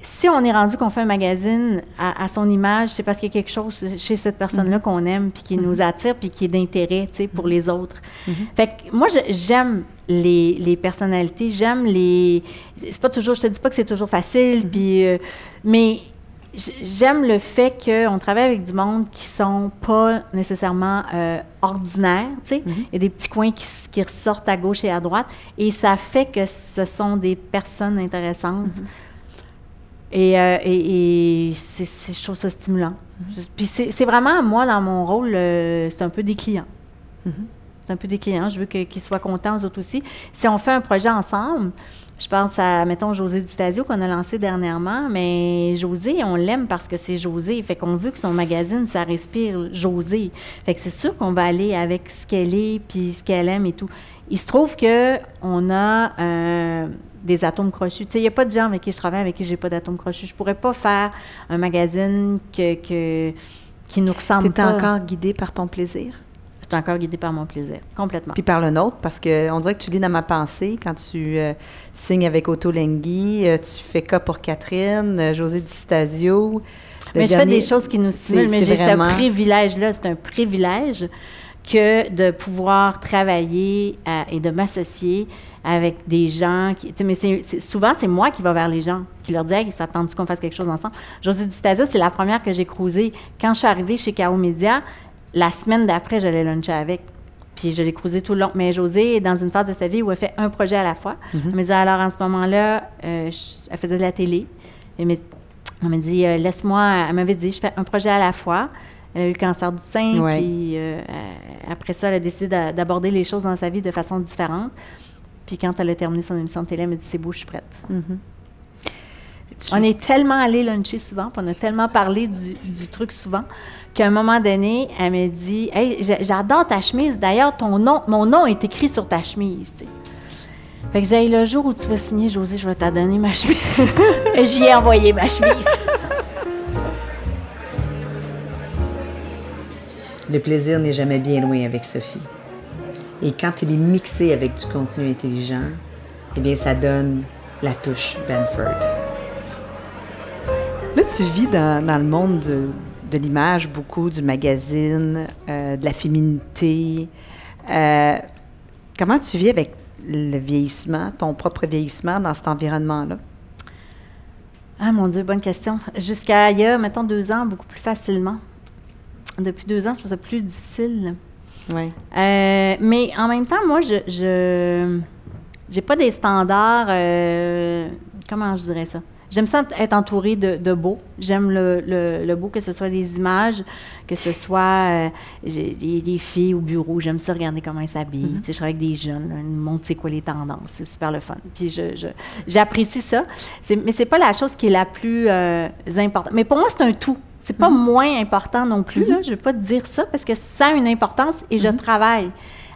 si on est rendu qu'on fait un magazine à, à son image, c'est parce qu'il y a quelque chose chez cette personne-là Mm-hmm. qu'on aime, puis qui nous attire, puis qui est d'intérêt, tu sais, pour les autres. Mm-hmm. Fait que moi, j'aime les, les personnalités, j'aime les... C'est pas toujours... Je te dis pas que c'est toujours facile, Mm-hmm. puis... euh, mais j'aime le fait qu'on travaille avec du monde qui sont pas nécessairement euh, ordinaires, tu sais. Il y a des petits coins qui ressortent à gauche et à droite, et ça fait que ce sont des personnes intéressantes. Et, euh, et, et je trouve ça stimulant. Je- Puis c'est, c'est vraiment, moi, dans mon rôle, euh, c'est un peu des clients. C'est un peu des clients. Je veux qu'ils soient contents, eux autres aussi. Si on fait un projet ensemble, je pense à, mettons, José Di Stasio qu'on a lancé dernièrement, mais José, on l'aime parce que c'est José. Fait qu'on veut que son magazine, ça respire José. Fait que c'est sûr qu'on va aller avec ce qu'elle est, puis ce qu'elle aime et tout. Il se trouve que on a euh, des atomes crochus. Tu sais, il n'y a pas de gens avec qui je travaille avec qui j'ai pas d'atomes crochus. Je pourrais pas faire un magazine que, que- qui nous ressemble pas. encore guidée par ton plaisir? Suis encore guidée par mon plaisir, complètement. Puis par le nôtre, parce qu'on dirait que tu lis dans ma pensée quand tu euh, signes avec Otto Lengi, euh, tu fais cas pour Catherine, euh, José Di Stasio. Mais je fais des choses qui nous stimulent, mais j'ai vraiment- ce privilège-là. C'est un privilège que de pouvoir travailler à- et de m'associer avec des gens qui. tu sais, Mais c'est- souvent, c'est moi qui vais vers les gens, qui leur dis Hey, ça te tente-tu qu'on fasse quelque chose ensemble? José Di Stasio, c'est la première que j'ai cruisée. Quand je suis arrivée chez K.O. Media, la semaine d'après, j'allais luncher avec. Puis je l'ai cruisé tout le long. Mais José est dans une phase de sa vie où elle fait un projet à la fois. Elle me dit alors en ce moment-là, euh, elle faisait de la télé. Elle me, elle dit euh, laisse-moi. Elle m'avait dit je fais un projet à la fois. Elle a eu le cancer du sein. Ouais. Puis euh, après ça, elle a décidé d'a- d'aborder les choses dans sa vie de façon différente. Puis quand elle a terminé son émission de télé, elle m'a dit c'est beau, je suis prête. Tu- On est tellement allé luncher souvent, puis on a tellement parlé du, du truc souvent, qu'à un moment donné, elle me dit Hey, j'a- j'adore ta chemise. D'ailleurs, ton nom, mon nom est écrit sur ta chemise. Fait que j'ai le jour où tu vas signer, José, je vais t'en donner ma chemise. <laughs> J'y ai envoyé ma chemise. Le plaisir n'est jamais bien loin avec Sophie. Et quand il est mixé avec du contenu intelligent, eh bien, ça donne la touche Benford. Là, tu vis dans, dans le monde de, de l'image, beaucoup du magazine, euh, de la féminité. Euh, comment tu vis avec le vieillissement, ton propre vieillissement dans cet environnement-là? Ah mon Dieu, bonne question. Jusqu'à a, mettons, deux ans, beaucoup plus facilement. Depuis deux ans, je trouve ça plus difficile. Oui. Euh, mais en même temps, moi, je je j'ai pas des standards. comment je dirais ça? J'aime ça être entourée de, de beau. J'aime le, le- le beau, que ce soit des images, que ce soit euh, des, filles au bureau. J'aime ça regarder comment elles s'habillent. Tu sais, je travaille avec des jeunes. Ils me montrent c'est quoi les tendances. C'est super le fun. Puis je, je- j'apprécie ça. Mais c'est pas la chose qui est la plus euh, importante. Mais pour moi, c'est un tout. C'est pas moins important non plus. Là. Je vais pas te dire ça parce que ça a une importance et je travaille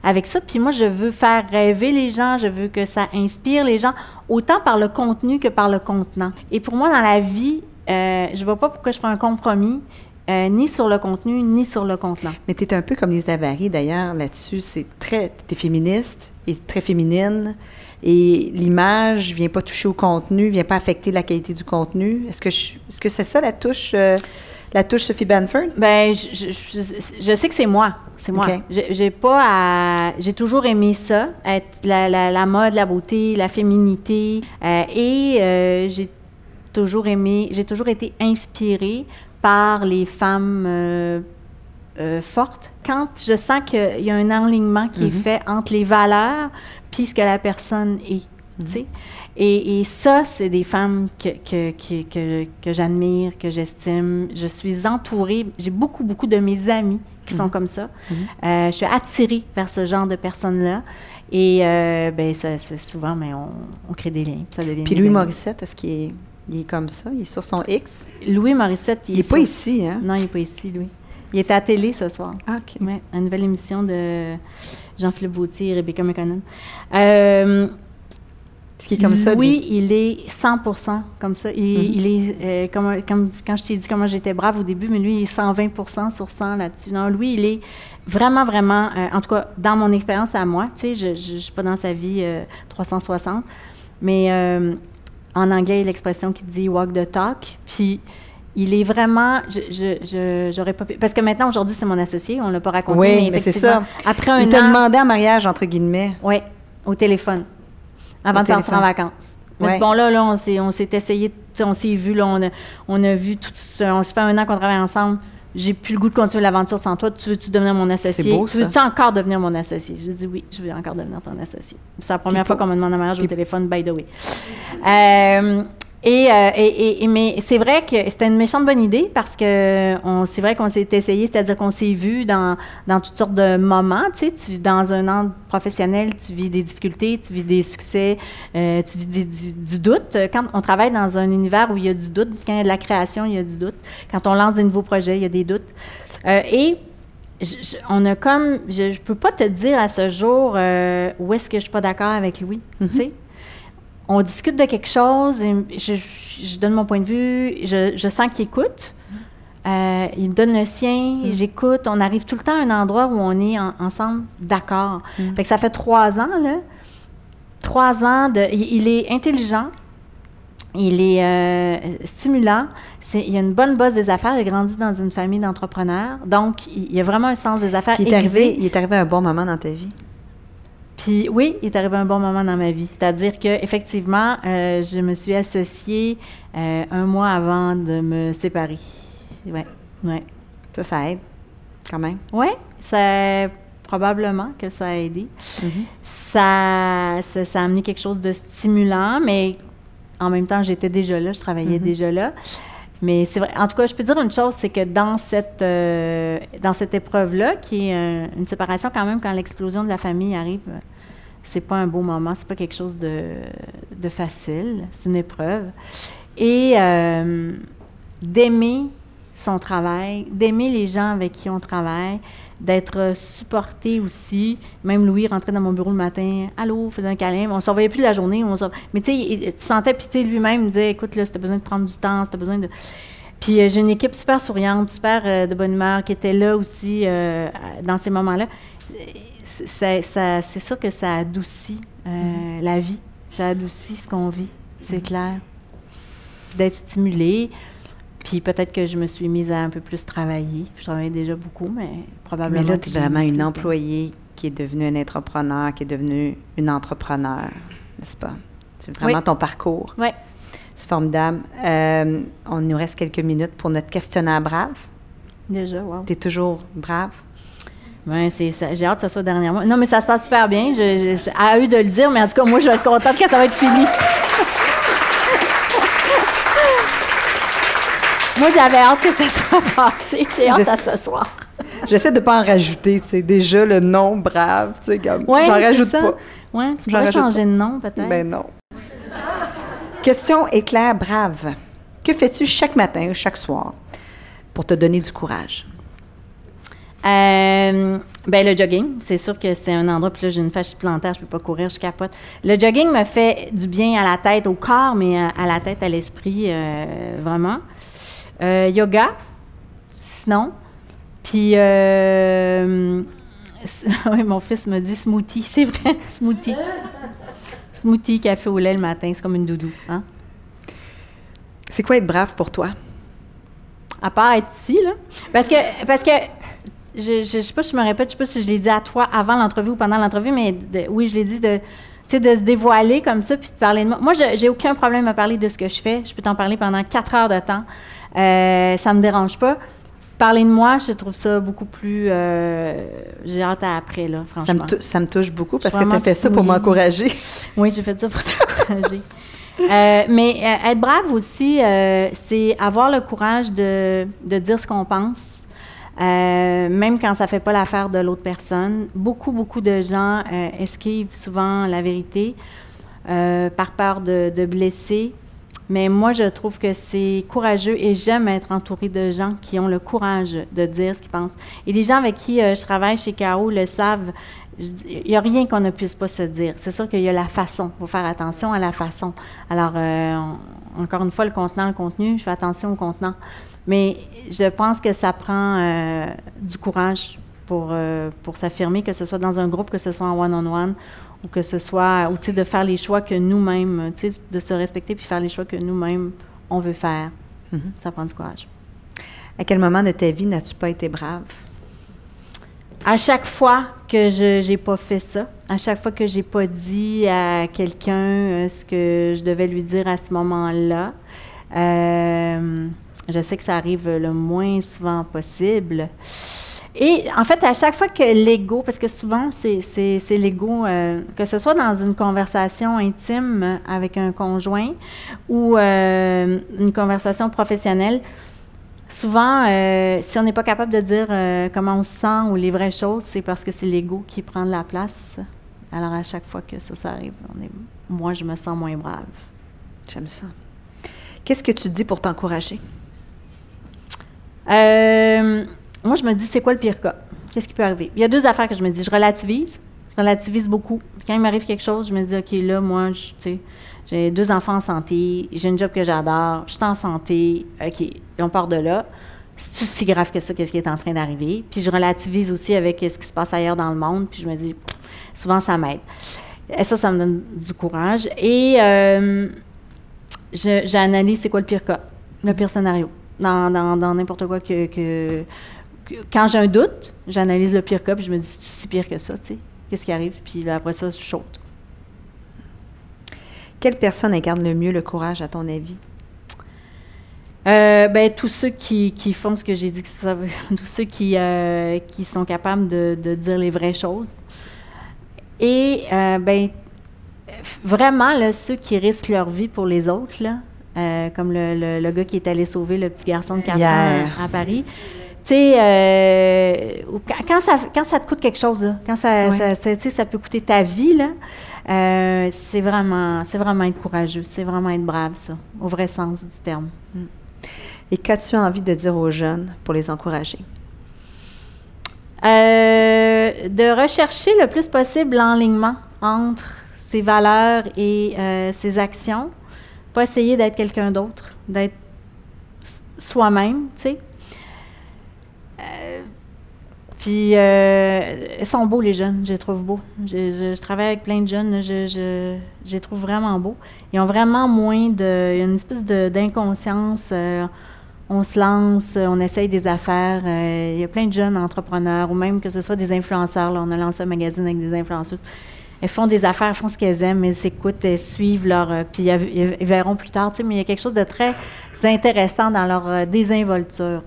avec ça. Puis moi, je veux faire rêver les gens, je veux que ça inspire les gens, autant par le contenu que par le contenant. Et pour moi, dans la vie, euh, je ne vois pas pourquoi je ferais un compromis, euh, ni sur le contenu, ni sur le contenant. Mais tu es un peu comme Lise Davary, d'ailleurs, là-dessus. C'est très. Tu es féministe, est très féminine et l'image vient pas toucher au contenu, vient pas affecter la qualité du contenu. Est-ce que je- est-ce que c'est ça la touche euh, la touche Sophie Banford? Ben, je, je- je- je sais que c'est moi. C'est moi. J'ai pas à. J'ai toujours aimé ça, être la, la- la mode, la beauté, la féminité. euh, et euh, j'ai toujours aimé. J'ai toujours été inspirée par les femmes euh, euh, fortes. Quand je sens qu'il y a un enlignement qui est fait entre les valeurs puis ce que la personne est. tu sais. Et, et ça, c'est des femmes que, que, que, que, j'admire, que j'estime. Je suis entourée, j'ai beaucoup, beaucoup de mes amis qui sont comme ça. Euh, je suis attirée vers ce genre de personnes-là. Et euh, ben, c'est souvent, mais on, on crée des liens. puis Ça devient Puis Louis amis. Morissette, est-ce qu'il est, il est comme ça? Il est sur son X? Louis Morissette, Il est pas sur- ici, hein? Non, il n'est pas ici, Louis. Il était à la télé ce soir. Ah, OK. Oui, une nouvelle émission de Jean-Philippe Vautier et Rebecca McConnell. Euh, Est comme ça? Oui, lui? il est 100% comme ça. Il, Mhm. il est, euh, comme, comme quand je t'ai dit comment j'étais brave au début, mais lui, il est 120 sur 100 là-dessus. Non, lui, il est vraiment, vraiment, euh, en tout cas, dans mon expérience à moi, tu sais, je ne suis pas dans sa vie euh, 360, mais euh, en anglais, il y a l'expression qui dit « walk the talk », puis il est vraiment, je, j'aurais pas pu, parce que maintenant, aujourd'hui, c'est mon associé, on ne l'a pas raconté, Oui, mais mais c'est effectivement, après un Il t'a an... demandé en mariage, entre guillemets. Oui, au téléphone. Avant de partir en vacances. Il m'a Ouais. dit, bon, là, là, on s'est, on s'est essayé, on s'est vu, là, on a, on a vu tout ça. On se fait un an qu'on travaille ensemble. J'ai plus le goût de continuer l'aventure sans toi. Tu veux-tu devenir mon associé? Beau, tu veux-tu encore devenir mon associé? J'ai dit oui, je veux encore devenir ton associé. C'est la première fois qu'on me demande en mariage au téléphone, by the way. Euh, et, euh, et- mais c'est vrai que c'était une méchante bonne idée parce que c'est vrai qu'on s'est essayé, c'est-à-dire qu'on s'est vu dans, dans toutes sortes de moments. Tu sais, dans un an professionnel, tu vis des difficultés, tu vis des succès, euh, tu vis du, doute. Quand on travaille dans un univers où il y a du doute, quand il y a de la création, il y a du doute. Quand on lance des nouveaux projets, il y a des doutes. Euh, et on a comme, je ne peux pas te dire à ce jour où est-ce que je suis pas d'accord avec Louis. tu sais. On discute de quelque chose, et je, je donne mon point de vue, je, je sens qu'il écoute. Euh, il me donne le sien, j'écoute. On arrive tout le temps à un endroit où on est en- ensemble d'accord. Fait que ça fait trois ans, là. Trois ans de. Il, il est intelligent, il est euh, stimulant. Il a une bonne base des affaires. Il a grandi dans une famille d'entrepreneurs. Donc, il, il a vraiment un sens des affaires. Puis il est, arrivé, il est arrivé à un bon moment dans ta vie. Puis oui, il est arrivé un bon moment dans ma vie. C'est-à-dire que effectivement, euh, je me suis associée euh, un mois avant de me séparer. Ouais, ouais, Ça, ça aide, quand même. ouais. Ça probablement que ça a aidé. ça, ça, ça a amené quelque chose de stimulant, mais en même temps, j'étais déjà là, je travaillais déjà là. Mais c'est vrai. En tout cas, je peux dire une chose, c'est que dans cette, euh, dans cette épreuve-là, qui est une séparation quand même, quand l'explosion de la famille arrive, c'est pas un beau moment, c'est pas quelque chose de, de facile, c'est une épreuve. Et euh, d'aimer son travail, d'aimer les gens avec qui on travaille, d'être supporté aussi. Même Louis rentrait dans mon bureau le matin, allô, faisait un câlin. On ne surveillait plus la journée. On Mais tu sais, tu sentais, sais, lui-même disait, écoute, là, si besoin de prendre du temps, si besoin de. Puis euh, j'ai une équipe super souriante, super euh, de bonne humeur, qui était là aussi euh, dans ces moments-là. C'est- ça- sûr que ça adoucit euh, la vie. Ça adoucit ce qu'on vit, c'est clair. D'être stimulé. Puis peut-être que je me suis mise à un peu plus travailler. Je travaillais déjà beaucoup, mais probablement. Mais là, tu es vraiment une employée qui est devenue un entrepreneur, qui est devenue une entrepreneur, n'est-ce pas? C'est vraiment Oui. ton parcours. Ouais. C'est formidable. Euh, on nous reste quelques minutes pour notre questionnaire brave. Déjà, wow. Tu es toujours brave? Ouais, c'est ça. J'ai hâte que ça soit dernièrement. Non, mais ça se passe super bien. Je, je- à eux de le dire, mais en tout cas, moi, je vais être contente que ça va être fini. Moi, j'avais hâte que ça <laughs> soit passé. J'ai hâte à ce soir. J'essaie de ne pas en rajouter, tu sais, déjà le nom brave, tu sais, comme, Ouais, j'en c'est rajoute ça. pas. Ouais, tu pourrais changer pas. de nom, peut-être. Ben non. Question éclair brave. Que fais-tu chaque matin ou chaque soir pour te donner du courage? Euh, ben, le jogging, c'est sûr que c'est un endroit, puis là, j'ai une fascie plantaire, je peux pas courir, je capote. Le jogging me fait du bien à la tête, au corps, mais à, à la tête, à l'esprit, euh, vraiment. Euh, yoga, sinon. Puis, euh, <laughs> oui, mon fils me dit smoothie. C'est vrai, <laughs> smoothie. smoothie, café au lait le matin, c'est comme une doudou. Hein? C'est quoi être brave pour toi? À part être ici, là. Parce que, parce que je, je, sais pas si je me répète, je sais pas si je l'ai dit à toi avant l'entrevue ou pendant l'entrevue, mais oui, je l'ai dit de, de se dévoiler comme ça puis de parler de moi. Moi, j'ai aucun problème à parler de ce que je fais. Je peux t'en parler pendant quatre heures de temps. Euh, ça me dérange pas. Parler de moi, je trouve ça beaucoup plus. Euh, j'ai hâte à après, là, franchement. Ça me, touche beaucoup parce que tu as fait ça pour m'encourager. <laughs> oui, j'ai fait ça pour t'encourager. Euh, mais euh, être brave aussi, c'est avoir le courage de, de dire ce qu'on pense, euh, même quand ça ne fait pas l'affaire de l'autre personne. Beaucoup, beaucoup de gens euh, esquivent souvent la vérité euh, par peur de, de, blesser. Mais moi, je trouve que c'est courageux et j'aime être entourée de gens qui ont le courage de dire ce qu'ils pensent. Et les gens avec qui je travaille chez KO le savent. Il n'y a rien qu'on ne puisse pas se dire. C'est sûr qu'il y a la façon. Il faut faire attention à la façon. Alors, encore une fois, le contenant, le contenu, je fais attention au contenant. Mais je pense que ça prend euh, du courage pour, euh, pour s'affirmer, que ce soit dans un groupe, que ce soit en one-on-one, ou que ce soit, ou de faire les choix que nous-mêmes, de se respecter puis faire les choix que nous-mêmes, on veut faire. Mm-hmm. Ça prend du courage. À quel moment de ta vie n'as-tu pas été brave? À chaque fois que je n'ai pas fait ça, à chaque fois que j'ai pas dit à quelqu'un euh, ce que je devais lui dire à ce moment-là, euh, je sais que ça arrive le moins souvent possible. Et en fait, à chaque fois que l'ego, parce que souvent c'est l'ego, euh, que ce soit dans une conversation intime avec un conjoint ou euh, une conversation professionnelle, souvent, euh, si on n'est pas capable de dire comment on se sent ou les vraies choses, c'est parce que c'est l'ego qui prend de la place. Alors à chaque fois que ça, ça arrive, on est, moi, je me sens moins brave. J'aime ça. Qu'est-ce que tu dis pour t'encourager? Euh, moi, je me dis, c'est quoi le pire cas? Qu'est-ce qui peut arriver? Il y a deux affaires que je me dis. Je relativise. Je relativise beaucoup. quand il m'arrive quelque chose, je me dis, OK, là, moi, j'ai deux enfants en santé, j'ai un job que j'adore, je suis en santé, OK, et on part de là. C'est si grave que ça, qu'est-ce qui est en train d'arriver? Puis je relativise aussi avec ce qui se passe ailleurs dans le monde, puis je me dis, souvent, ça m'aide. Et ça, ça me donne du courage. Et euh, j'analyse c'est quoi le pire cas, le pire scénario dans n'importe quoi que, quand j'ai un doute, j'analyse le pire cas, puis je me dis, c'est si pire que ça, tu sais? Qu'est-ce qui arrive? Puis après ça, je saute. Quelle personne incarne le mieux le courage, à ton avis? Euh, ben, tous ceux qui, font ce que j'ai dit, <laughs> tous ceux qui, euh, qui sont capables de, dire les vraies choses. Et, euh, ben, vraiment, là, ceux qui risquent leur vie pour les autres, là, euh, comme le, le, gars qui est allé sauver le petit garçon de 4 ans à, Paris. Tu sais, euh, quand, ça, quand ça te coûte quelque chose, quand ça, ça, ça, peut coûter ta vie, là, euh, c'est vraiment, vraiment être courageux, c'est vraiment être brave, ça, au vrai sens du terme. Mm. Et qu'as-tu envie de dire aux jeunes pour les encourager? de rechercher le plus possible l'enlignement entre ses valeurs et ses actions pas essayer d'être quelqu'un d'autre, d'être soi-même, tu sais. Euh, puis, euh, ils sont beaux, les jeunes, je les trouve beaux. Je, travaille avec plein de jeunes, je, je, les trouve vraiment beaux. Ils ont vraiment moins de. Une espèce d'inconscience. Euh, on se lance, on essaye des affaires. il y a plein de jeunes entrepreneurs, ou même que ce soit des influenceurs. Là, on a lancé un magazine avec des influenceuses elles font des affaires, font ce qu'elles aiment, elles écoutent, elles suivent leur. Euh, puis ils verront plus tard, tu sais, mais il y a quelque chose de très intéressant dans leur euh, désinvolture.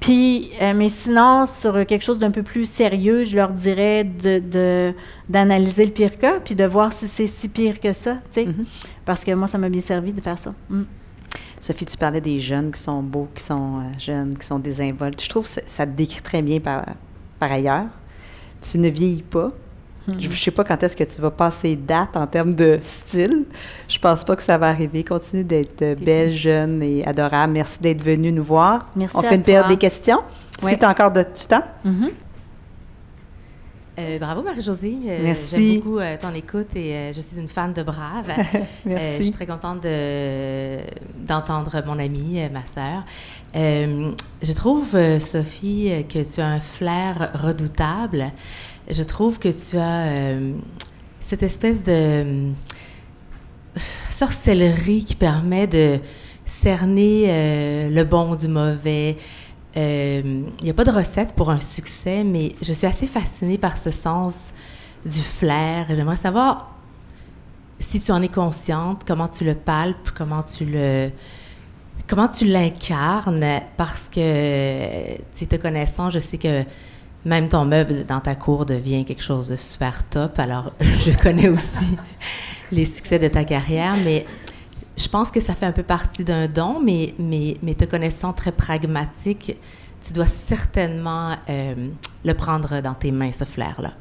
Puis, euh, mais sinon, sur quelque chose d'un peu plus sérieux, je leur dirais de, d'analyser le pire cas, puis de voir si c'est si pire que ça, tu sais. Mm-hmm. Parce que moi, ça m'a bien servi de faire ça. Mm. Sophie, tu parlais des jeunes qui sont beaux, qui sont jeunes, qui sont désinvoltes. Je trouve que ça, te décrit très bien par, par ailleurs. Tu ne vieillis pas. Je ne sais pas quand est-ce que tu vas passer date en termes de style. Je pense pas que ça va arriver. Continue d'être belle, jeune et adorable. Merci d'être venue nous voir. Merci On fait une période des questions. Si tu as encore de, du temps. Mm-hmm. Euh, bravo Marie-Josée. Euh, Merci. J'aime beaucoup euh, ton écoute et euh, je suis une fan de Brave. <laughs> Merci. Euh, je suis très contente de- d'entendre mon amie, euh, ma sœur. Euh, je trouve, Sophie, que tu as un flair redoutable. Je trouve que tu as euh, cette espèce de euh, sorcellerie qui permet de cerner euh, le bon du mauvais. Il n'y a pas de recette pour un succès, mais je suis assez fascinée par ce sens du flair. J'aimerais savoir si tu en es consciente, comment tu le palpes, comment tu le comment tu l'incarnes, parce que tu te connaissant, je sais que même ton meuble dans ta cour devient quelque chose de super top. Alors, <laughs> je connais aussi les succès de ta carrière, mais je pense que ça fait un peu partie d'un don, mais, mais, mais te connaissant très pragmatique, tu dois certainement euh, le prendre dans tes mains, ce flair-là.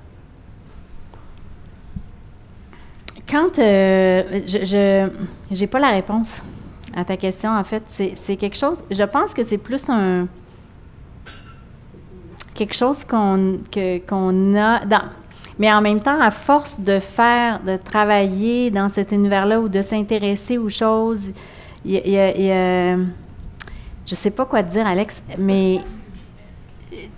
Quand euh, je, j'ai pas la réponse à ta question, en fait, c'est quelque chose. Je pense que c'est plus un quelque chose qu'on qu'on a. Mais en même temps, à force de faire, de travailler dans cet univers-là ou de s'intéresser aux choses, il y a- je sais pas quoi te dire, Alex, mais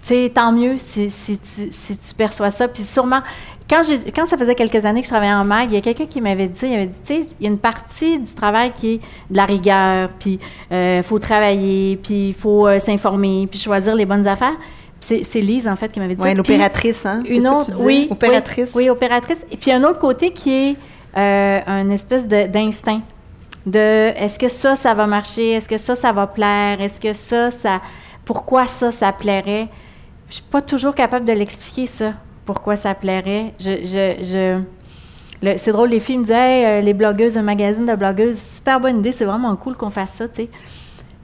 tu tant mieux si, si tu, perçois ça. Puis sûrement, quand, quand ça faisait quelques années que je travaillais en mag, il y a quelqu'un qui m'avait dit, il avait dit, tu il y a une partie du travail qui est de la rigueur, puis il faut travailler, puis il faut euh, s'informer, puis choisir les bonnes affaires. C'est Lise, en fait, qui m'avait dit Oui, ça. L'opératrice, hein? c'est une ça que autre, tu dis? oui, Opératrice. Oui, oui, opératrice. Et puis un autre côté qui est euh, un espèce de- d'instinct. De, est-ce que ça, ça va marcher? Est-ce que ça, ça va plaire? Est-ce que ça, ça. Pourquoi ça, ça plairait? Je suis pas toujours capable de l'expliquer, ça. Pourquoi ça plairait? Je. je, je c'est drôle, les filles me disaient, Hey, euh, les blogueuses, un magazine de blogueuses, super bonne idée, c'est vraiment cool qu'on fasse ça, tu sais.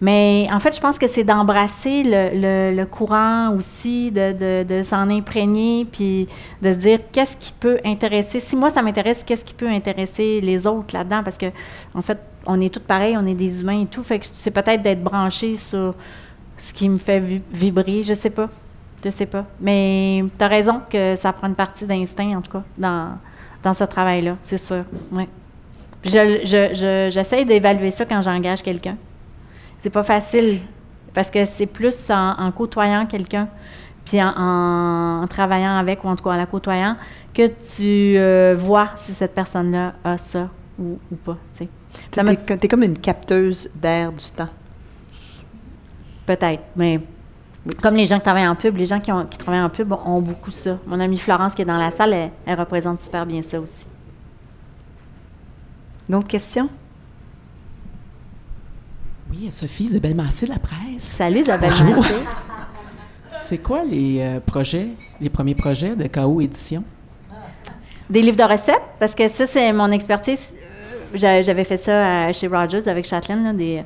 Mais en fait, je pense que c'est d'embrasser le, courant aussi, de, s'en imprégner, puis de se dire qu'est-ce qui peut intéresser? Si moi, ça m'intéresse, qu'est-ce qui peut intéresser les autres là-dedans? Parce que, en fait, on est tous pareils, on est des humains et tout. Fait que c'est peut-être d'être branché sur ce qui me fait vi- vibrer, je sais pas. Je sais pas. Mais tu as raison que ça prend une partie d'instinct, en tout cas, dans, dans ce travail-là, c'est sûr. Ouais. Puis Je, j'essaie d'évaluer ça quand j'engage quelqu'un. C'est pas facile parce que c'est plus en, en côtoyant quelqu'un, puis en, en- en travaillant avec, ou en tout cas en la côtoyant, que tu euh, vois si cette personne-là a ça ou, ou pas. tu t'es comme une capteuse d'air du temps. Peut-être, mais comme les gens qui travaillent en pub, les gens qui, ont- qui travaillent en pub ont beaucoup ça. Mon amie Florence qui est dans la salle, elle, elle représente super bien ça aussi. D'autres questions? Oui, Sophie, Isabelle Massé de la presse. Salut Isabelle. Massé. C'est quoi les euh, projets, les premiers projets de KO Édition? Des livres de recettes, parce que ça, c'est mon expertise. J'a- J'avais fait ça à- chez Rogers avec Châtelaine. là, des...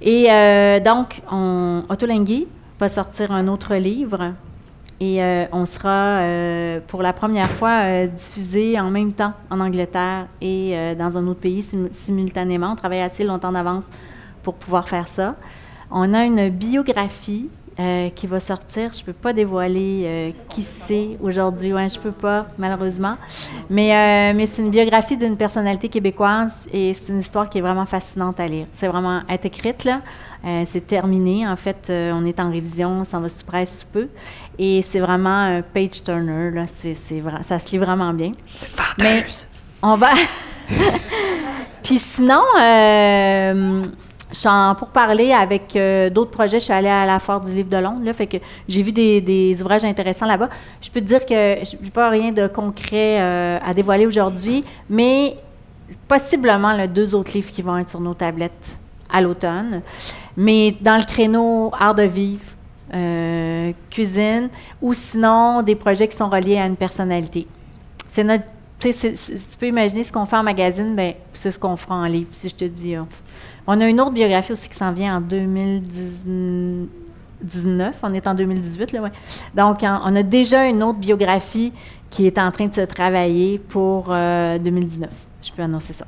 Et euh, donc, on, Otolenghi va sortir un autre livre. Et euh, on sera, euh, pour la première fois, euh, diffusé en même temps en Angleterre et euh, dans un autre pays sim- simultanément. On travaille assez longtemps d'avance pour pouvoir faire ça. On a une biographie euh, qui va sortir. Je ne peux pas dévoiler euh, qui c'est aujourd'hui. Ouais, je ne peux pas, malheureusement. Mais, euh, mais c'est une biographie d'une personnalité québécoise et c'est une histoire qui est vraiment fascinante à lire. C'est vraiment être écrite, là. C'est terminé. En fait, on est en révision, ça va sous presse peu. Et c'est vraiment un page turner. Là. C'est, c'est vra- ça se lit vraiment bien. Mais on va. <laughs> Puis sinon, pour parler avec euh, d'autres projets. Je suis allée à la Foire du Livre de Londres, là, fait que j'ai vu des, des ouvrages intéressants là-bas. Je peux te dire que je n'ai pas rien de concret euh, à dévoiler aujourd'hui, mais possiblement là, deux autres livres qui vont être sur nos tablettes à l'automne. Mais dans le créneau art de vivre, euh, cuisine, ou sinon des projets qui sont reliés à une personnalité. C'est notre. Tu sais, tu peux imaginer ce qu'on fait en magazine, ben, c'est ce qu'on fera en livre, si je te dis. euh. On a une autre biographie aussi qui s'en vient en 2019. On est en 2018, là. Donc, en- on a déjà une autre biographie qui est en train de se travailler pour euh, 2019. Je peux annoncer ça.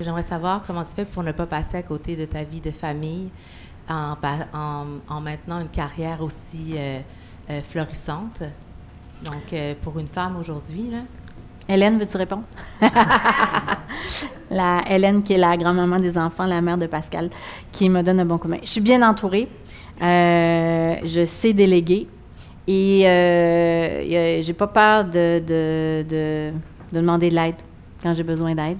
J'aimerais savoir comment tu fais pour ne pas passer à côté de ta vie de famille en maintenant une carrière aussi euh, euh, florissante. Donc, euh, pour une femme aujourd'hui, là, Hélène, veux-tu répondre? <laughs> la Hélène, qui est la grand-maman des enfants, la mère de Pascal, qui me donne un bon coup de main. Je suis bien entourée. Euh, je sais déléguer. Et euh, j'ai pas peur de, de, de- de demander de l'aide quand j'ai besoin d'aide.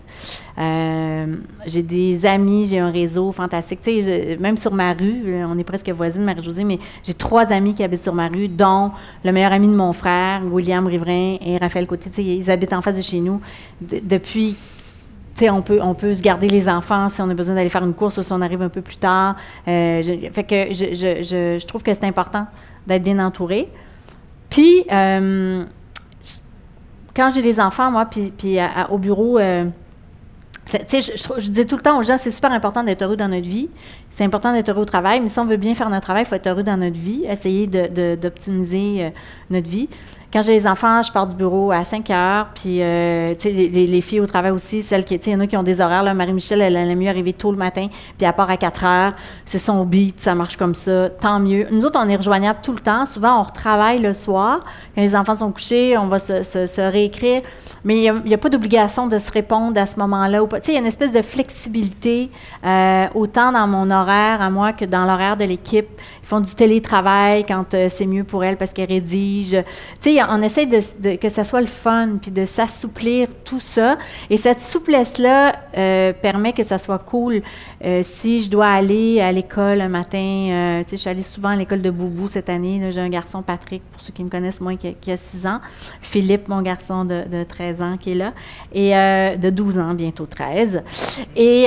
Euh, j'ai des amis, j'ai un réseau fantastique. Tu sais, même sur ma rue, on est presque voisines, Marie-Josée, mais j'ai trois amis qui habitent sur ma rue, dont le meilleur ami de mon frère, William Riverain, et Raphaël Côté. Tu sais, ils habitent en face de chez nous de- depuis tu sais, on peut, on peut se garder les enfants si on a besoin d'aller faire une course ou si on arrive un peu plus tard. Euh, je- fait que je, je- je- trouve que c'est important d'être bien entouré. Puis, euh, quand j'ai des enfants, moi, puis, puis au bureau, euh, je, je dis tout le temps aux gens, c'est super important d'être heureux dans notre vie. C'est important d'être heureux au travail, mais si on veut bien faire notre travail, il faut être heureux dans notre vie, essayer de- de- d'optimiser euh, notre vie. Quand j'ai les enfants, je pars du bureau à 5 heures, puis, euh, les, les- les filles au travail aussi, celles qui, tu sais, il qui ont des horaires, Marie-Michel, elle, elle aime mieux arriver tôt le matin, puis elle part à 4 heures, c'est son beat, ça marche comme ça, tant mieux. Nous autres, on est rejoignables tout le temps, souvent on retravaille le soir, quand les enfants sont couchés, on va se réécrire, mais il n'y a, pas d'obligation de se répondre à ce moment-là. Tu sais, il y a une espèce de flexibilité, euh, autant dans mon horaire à moi que dans l'horaire de l'équipe. Ils font du télétravail quand euh, c'est mieux pour elles parce qu'elles rédigent. Tu sais, on essaie de, de- que ça soit le fun, puis de s'assouplir tout ça. Et cette souplesse-là euh, permet que ça soit cool. Euh, si je dois aller à l'école un matin, euh, tu sais, je suis allée souvent à l'école de Boubou cette année. J'ai un garçon, Patrick, pour ceux qui me connaissent moins, qui a, qui a 6 ans. Philippe, mon garçon de, de 13 ans, qui est là. Et euh, de 12 ans, bientôt 13. Et...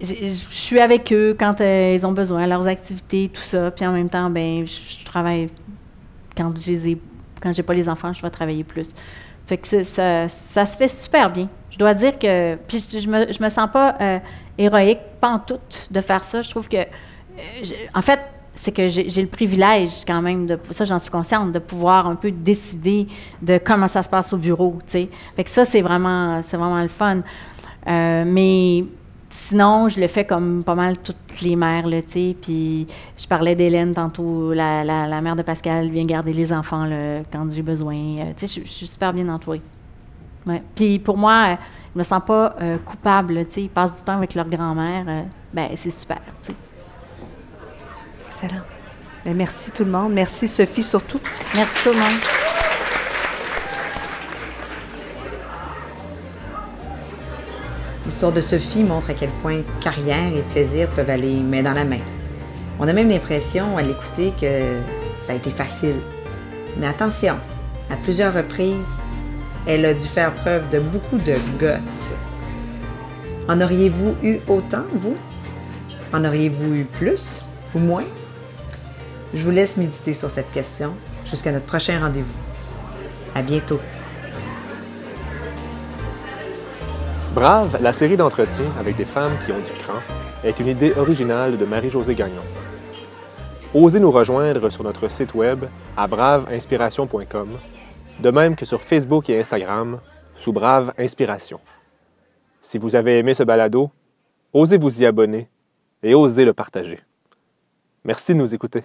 je suis avec eux quand ils ont besoin, leurs activités, tout ça. Puis en même temps, ben, je, travaille quand je les ai, quand j'ai pas les enfants, je vais travailler plus. Fait que ça, ça se fait super bien. Je dois dire que, puis je, je me, je me sens pas héroïque, pas en tout, de faire ça. Je trouve que, euh, en fait, c'est que j'ai le privilège quand même de, ça j'en suis consciente, de pouvoir un peu décider de comment ça se passe au bureau, tu sais. Fait que ça c'est vraiment, vraiment le fun. Euh, mais sinon, je le fais comme pas mal toutes les mères. Puis je parlais d'Hélène tantôt, la, la, la mère de Pascal vient garder les enfants quand j'ai besoin. Euh, tu sais, je, suis super bien entourée. Ouais. Puis pour moi, je me sens pas euh, coupable, là, tu sais. Ils passent du temps avec leur grand-mère. euh, ben, c'est super, tu sais. Excellent. Ben, merci tout le monde. Merci Sophie surtout. Merci tout le monde. L'histoire de Sophie montre à quel point carrière et plaisir peuvent aller main dans la main. On a même l'impression à l'écouter que ça a été facile. Mais attention, à plusieurs reprises, elle a dû faire preuve de beaucoup de guts. En auriez-vous eu autant, vous? En auriez-vous eu plus ou moins? Je vous laisse méditer sur cette question jusqu'à notre prochain rendez-vous. À bientôt. Brave, la série d'entretiens avec des femmes qui ont du cran, est une idée originale de Marie-Josée Gagnon. Osez nous rejoindre sur notre site web à braveinspiration.com, de même que sur Facebook et Instagram sous Brave Inspiration. Si vous avez aimé ce balado, osez vous y abonner et osez le partager. Merci de nous écouter.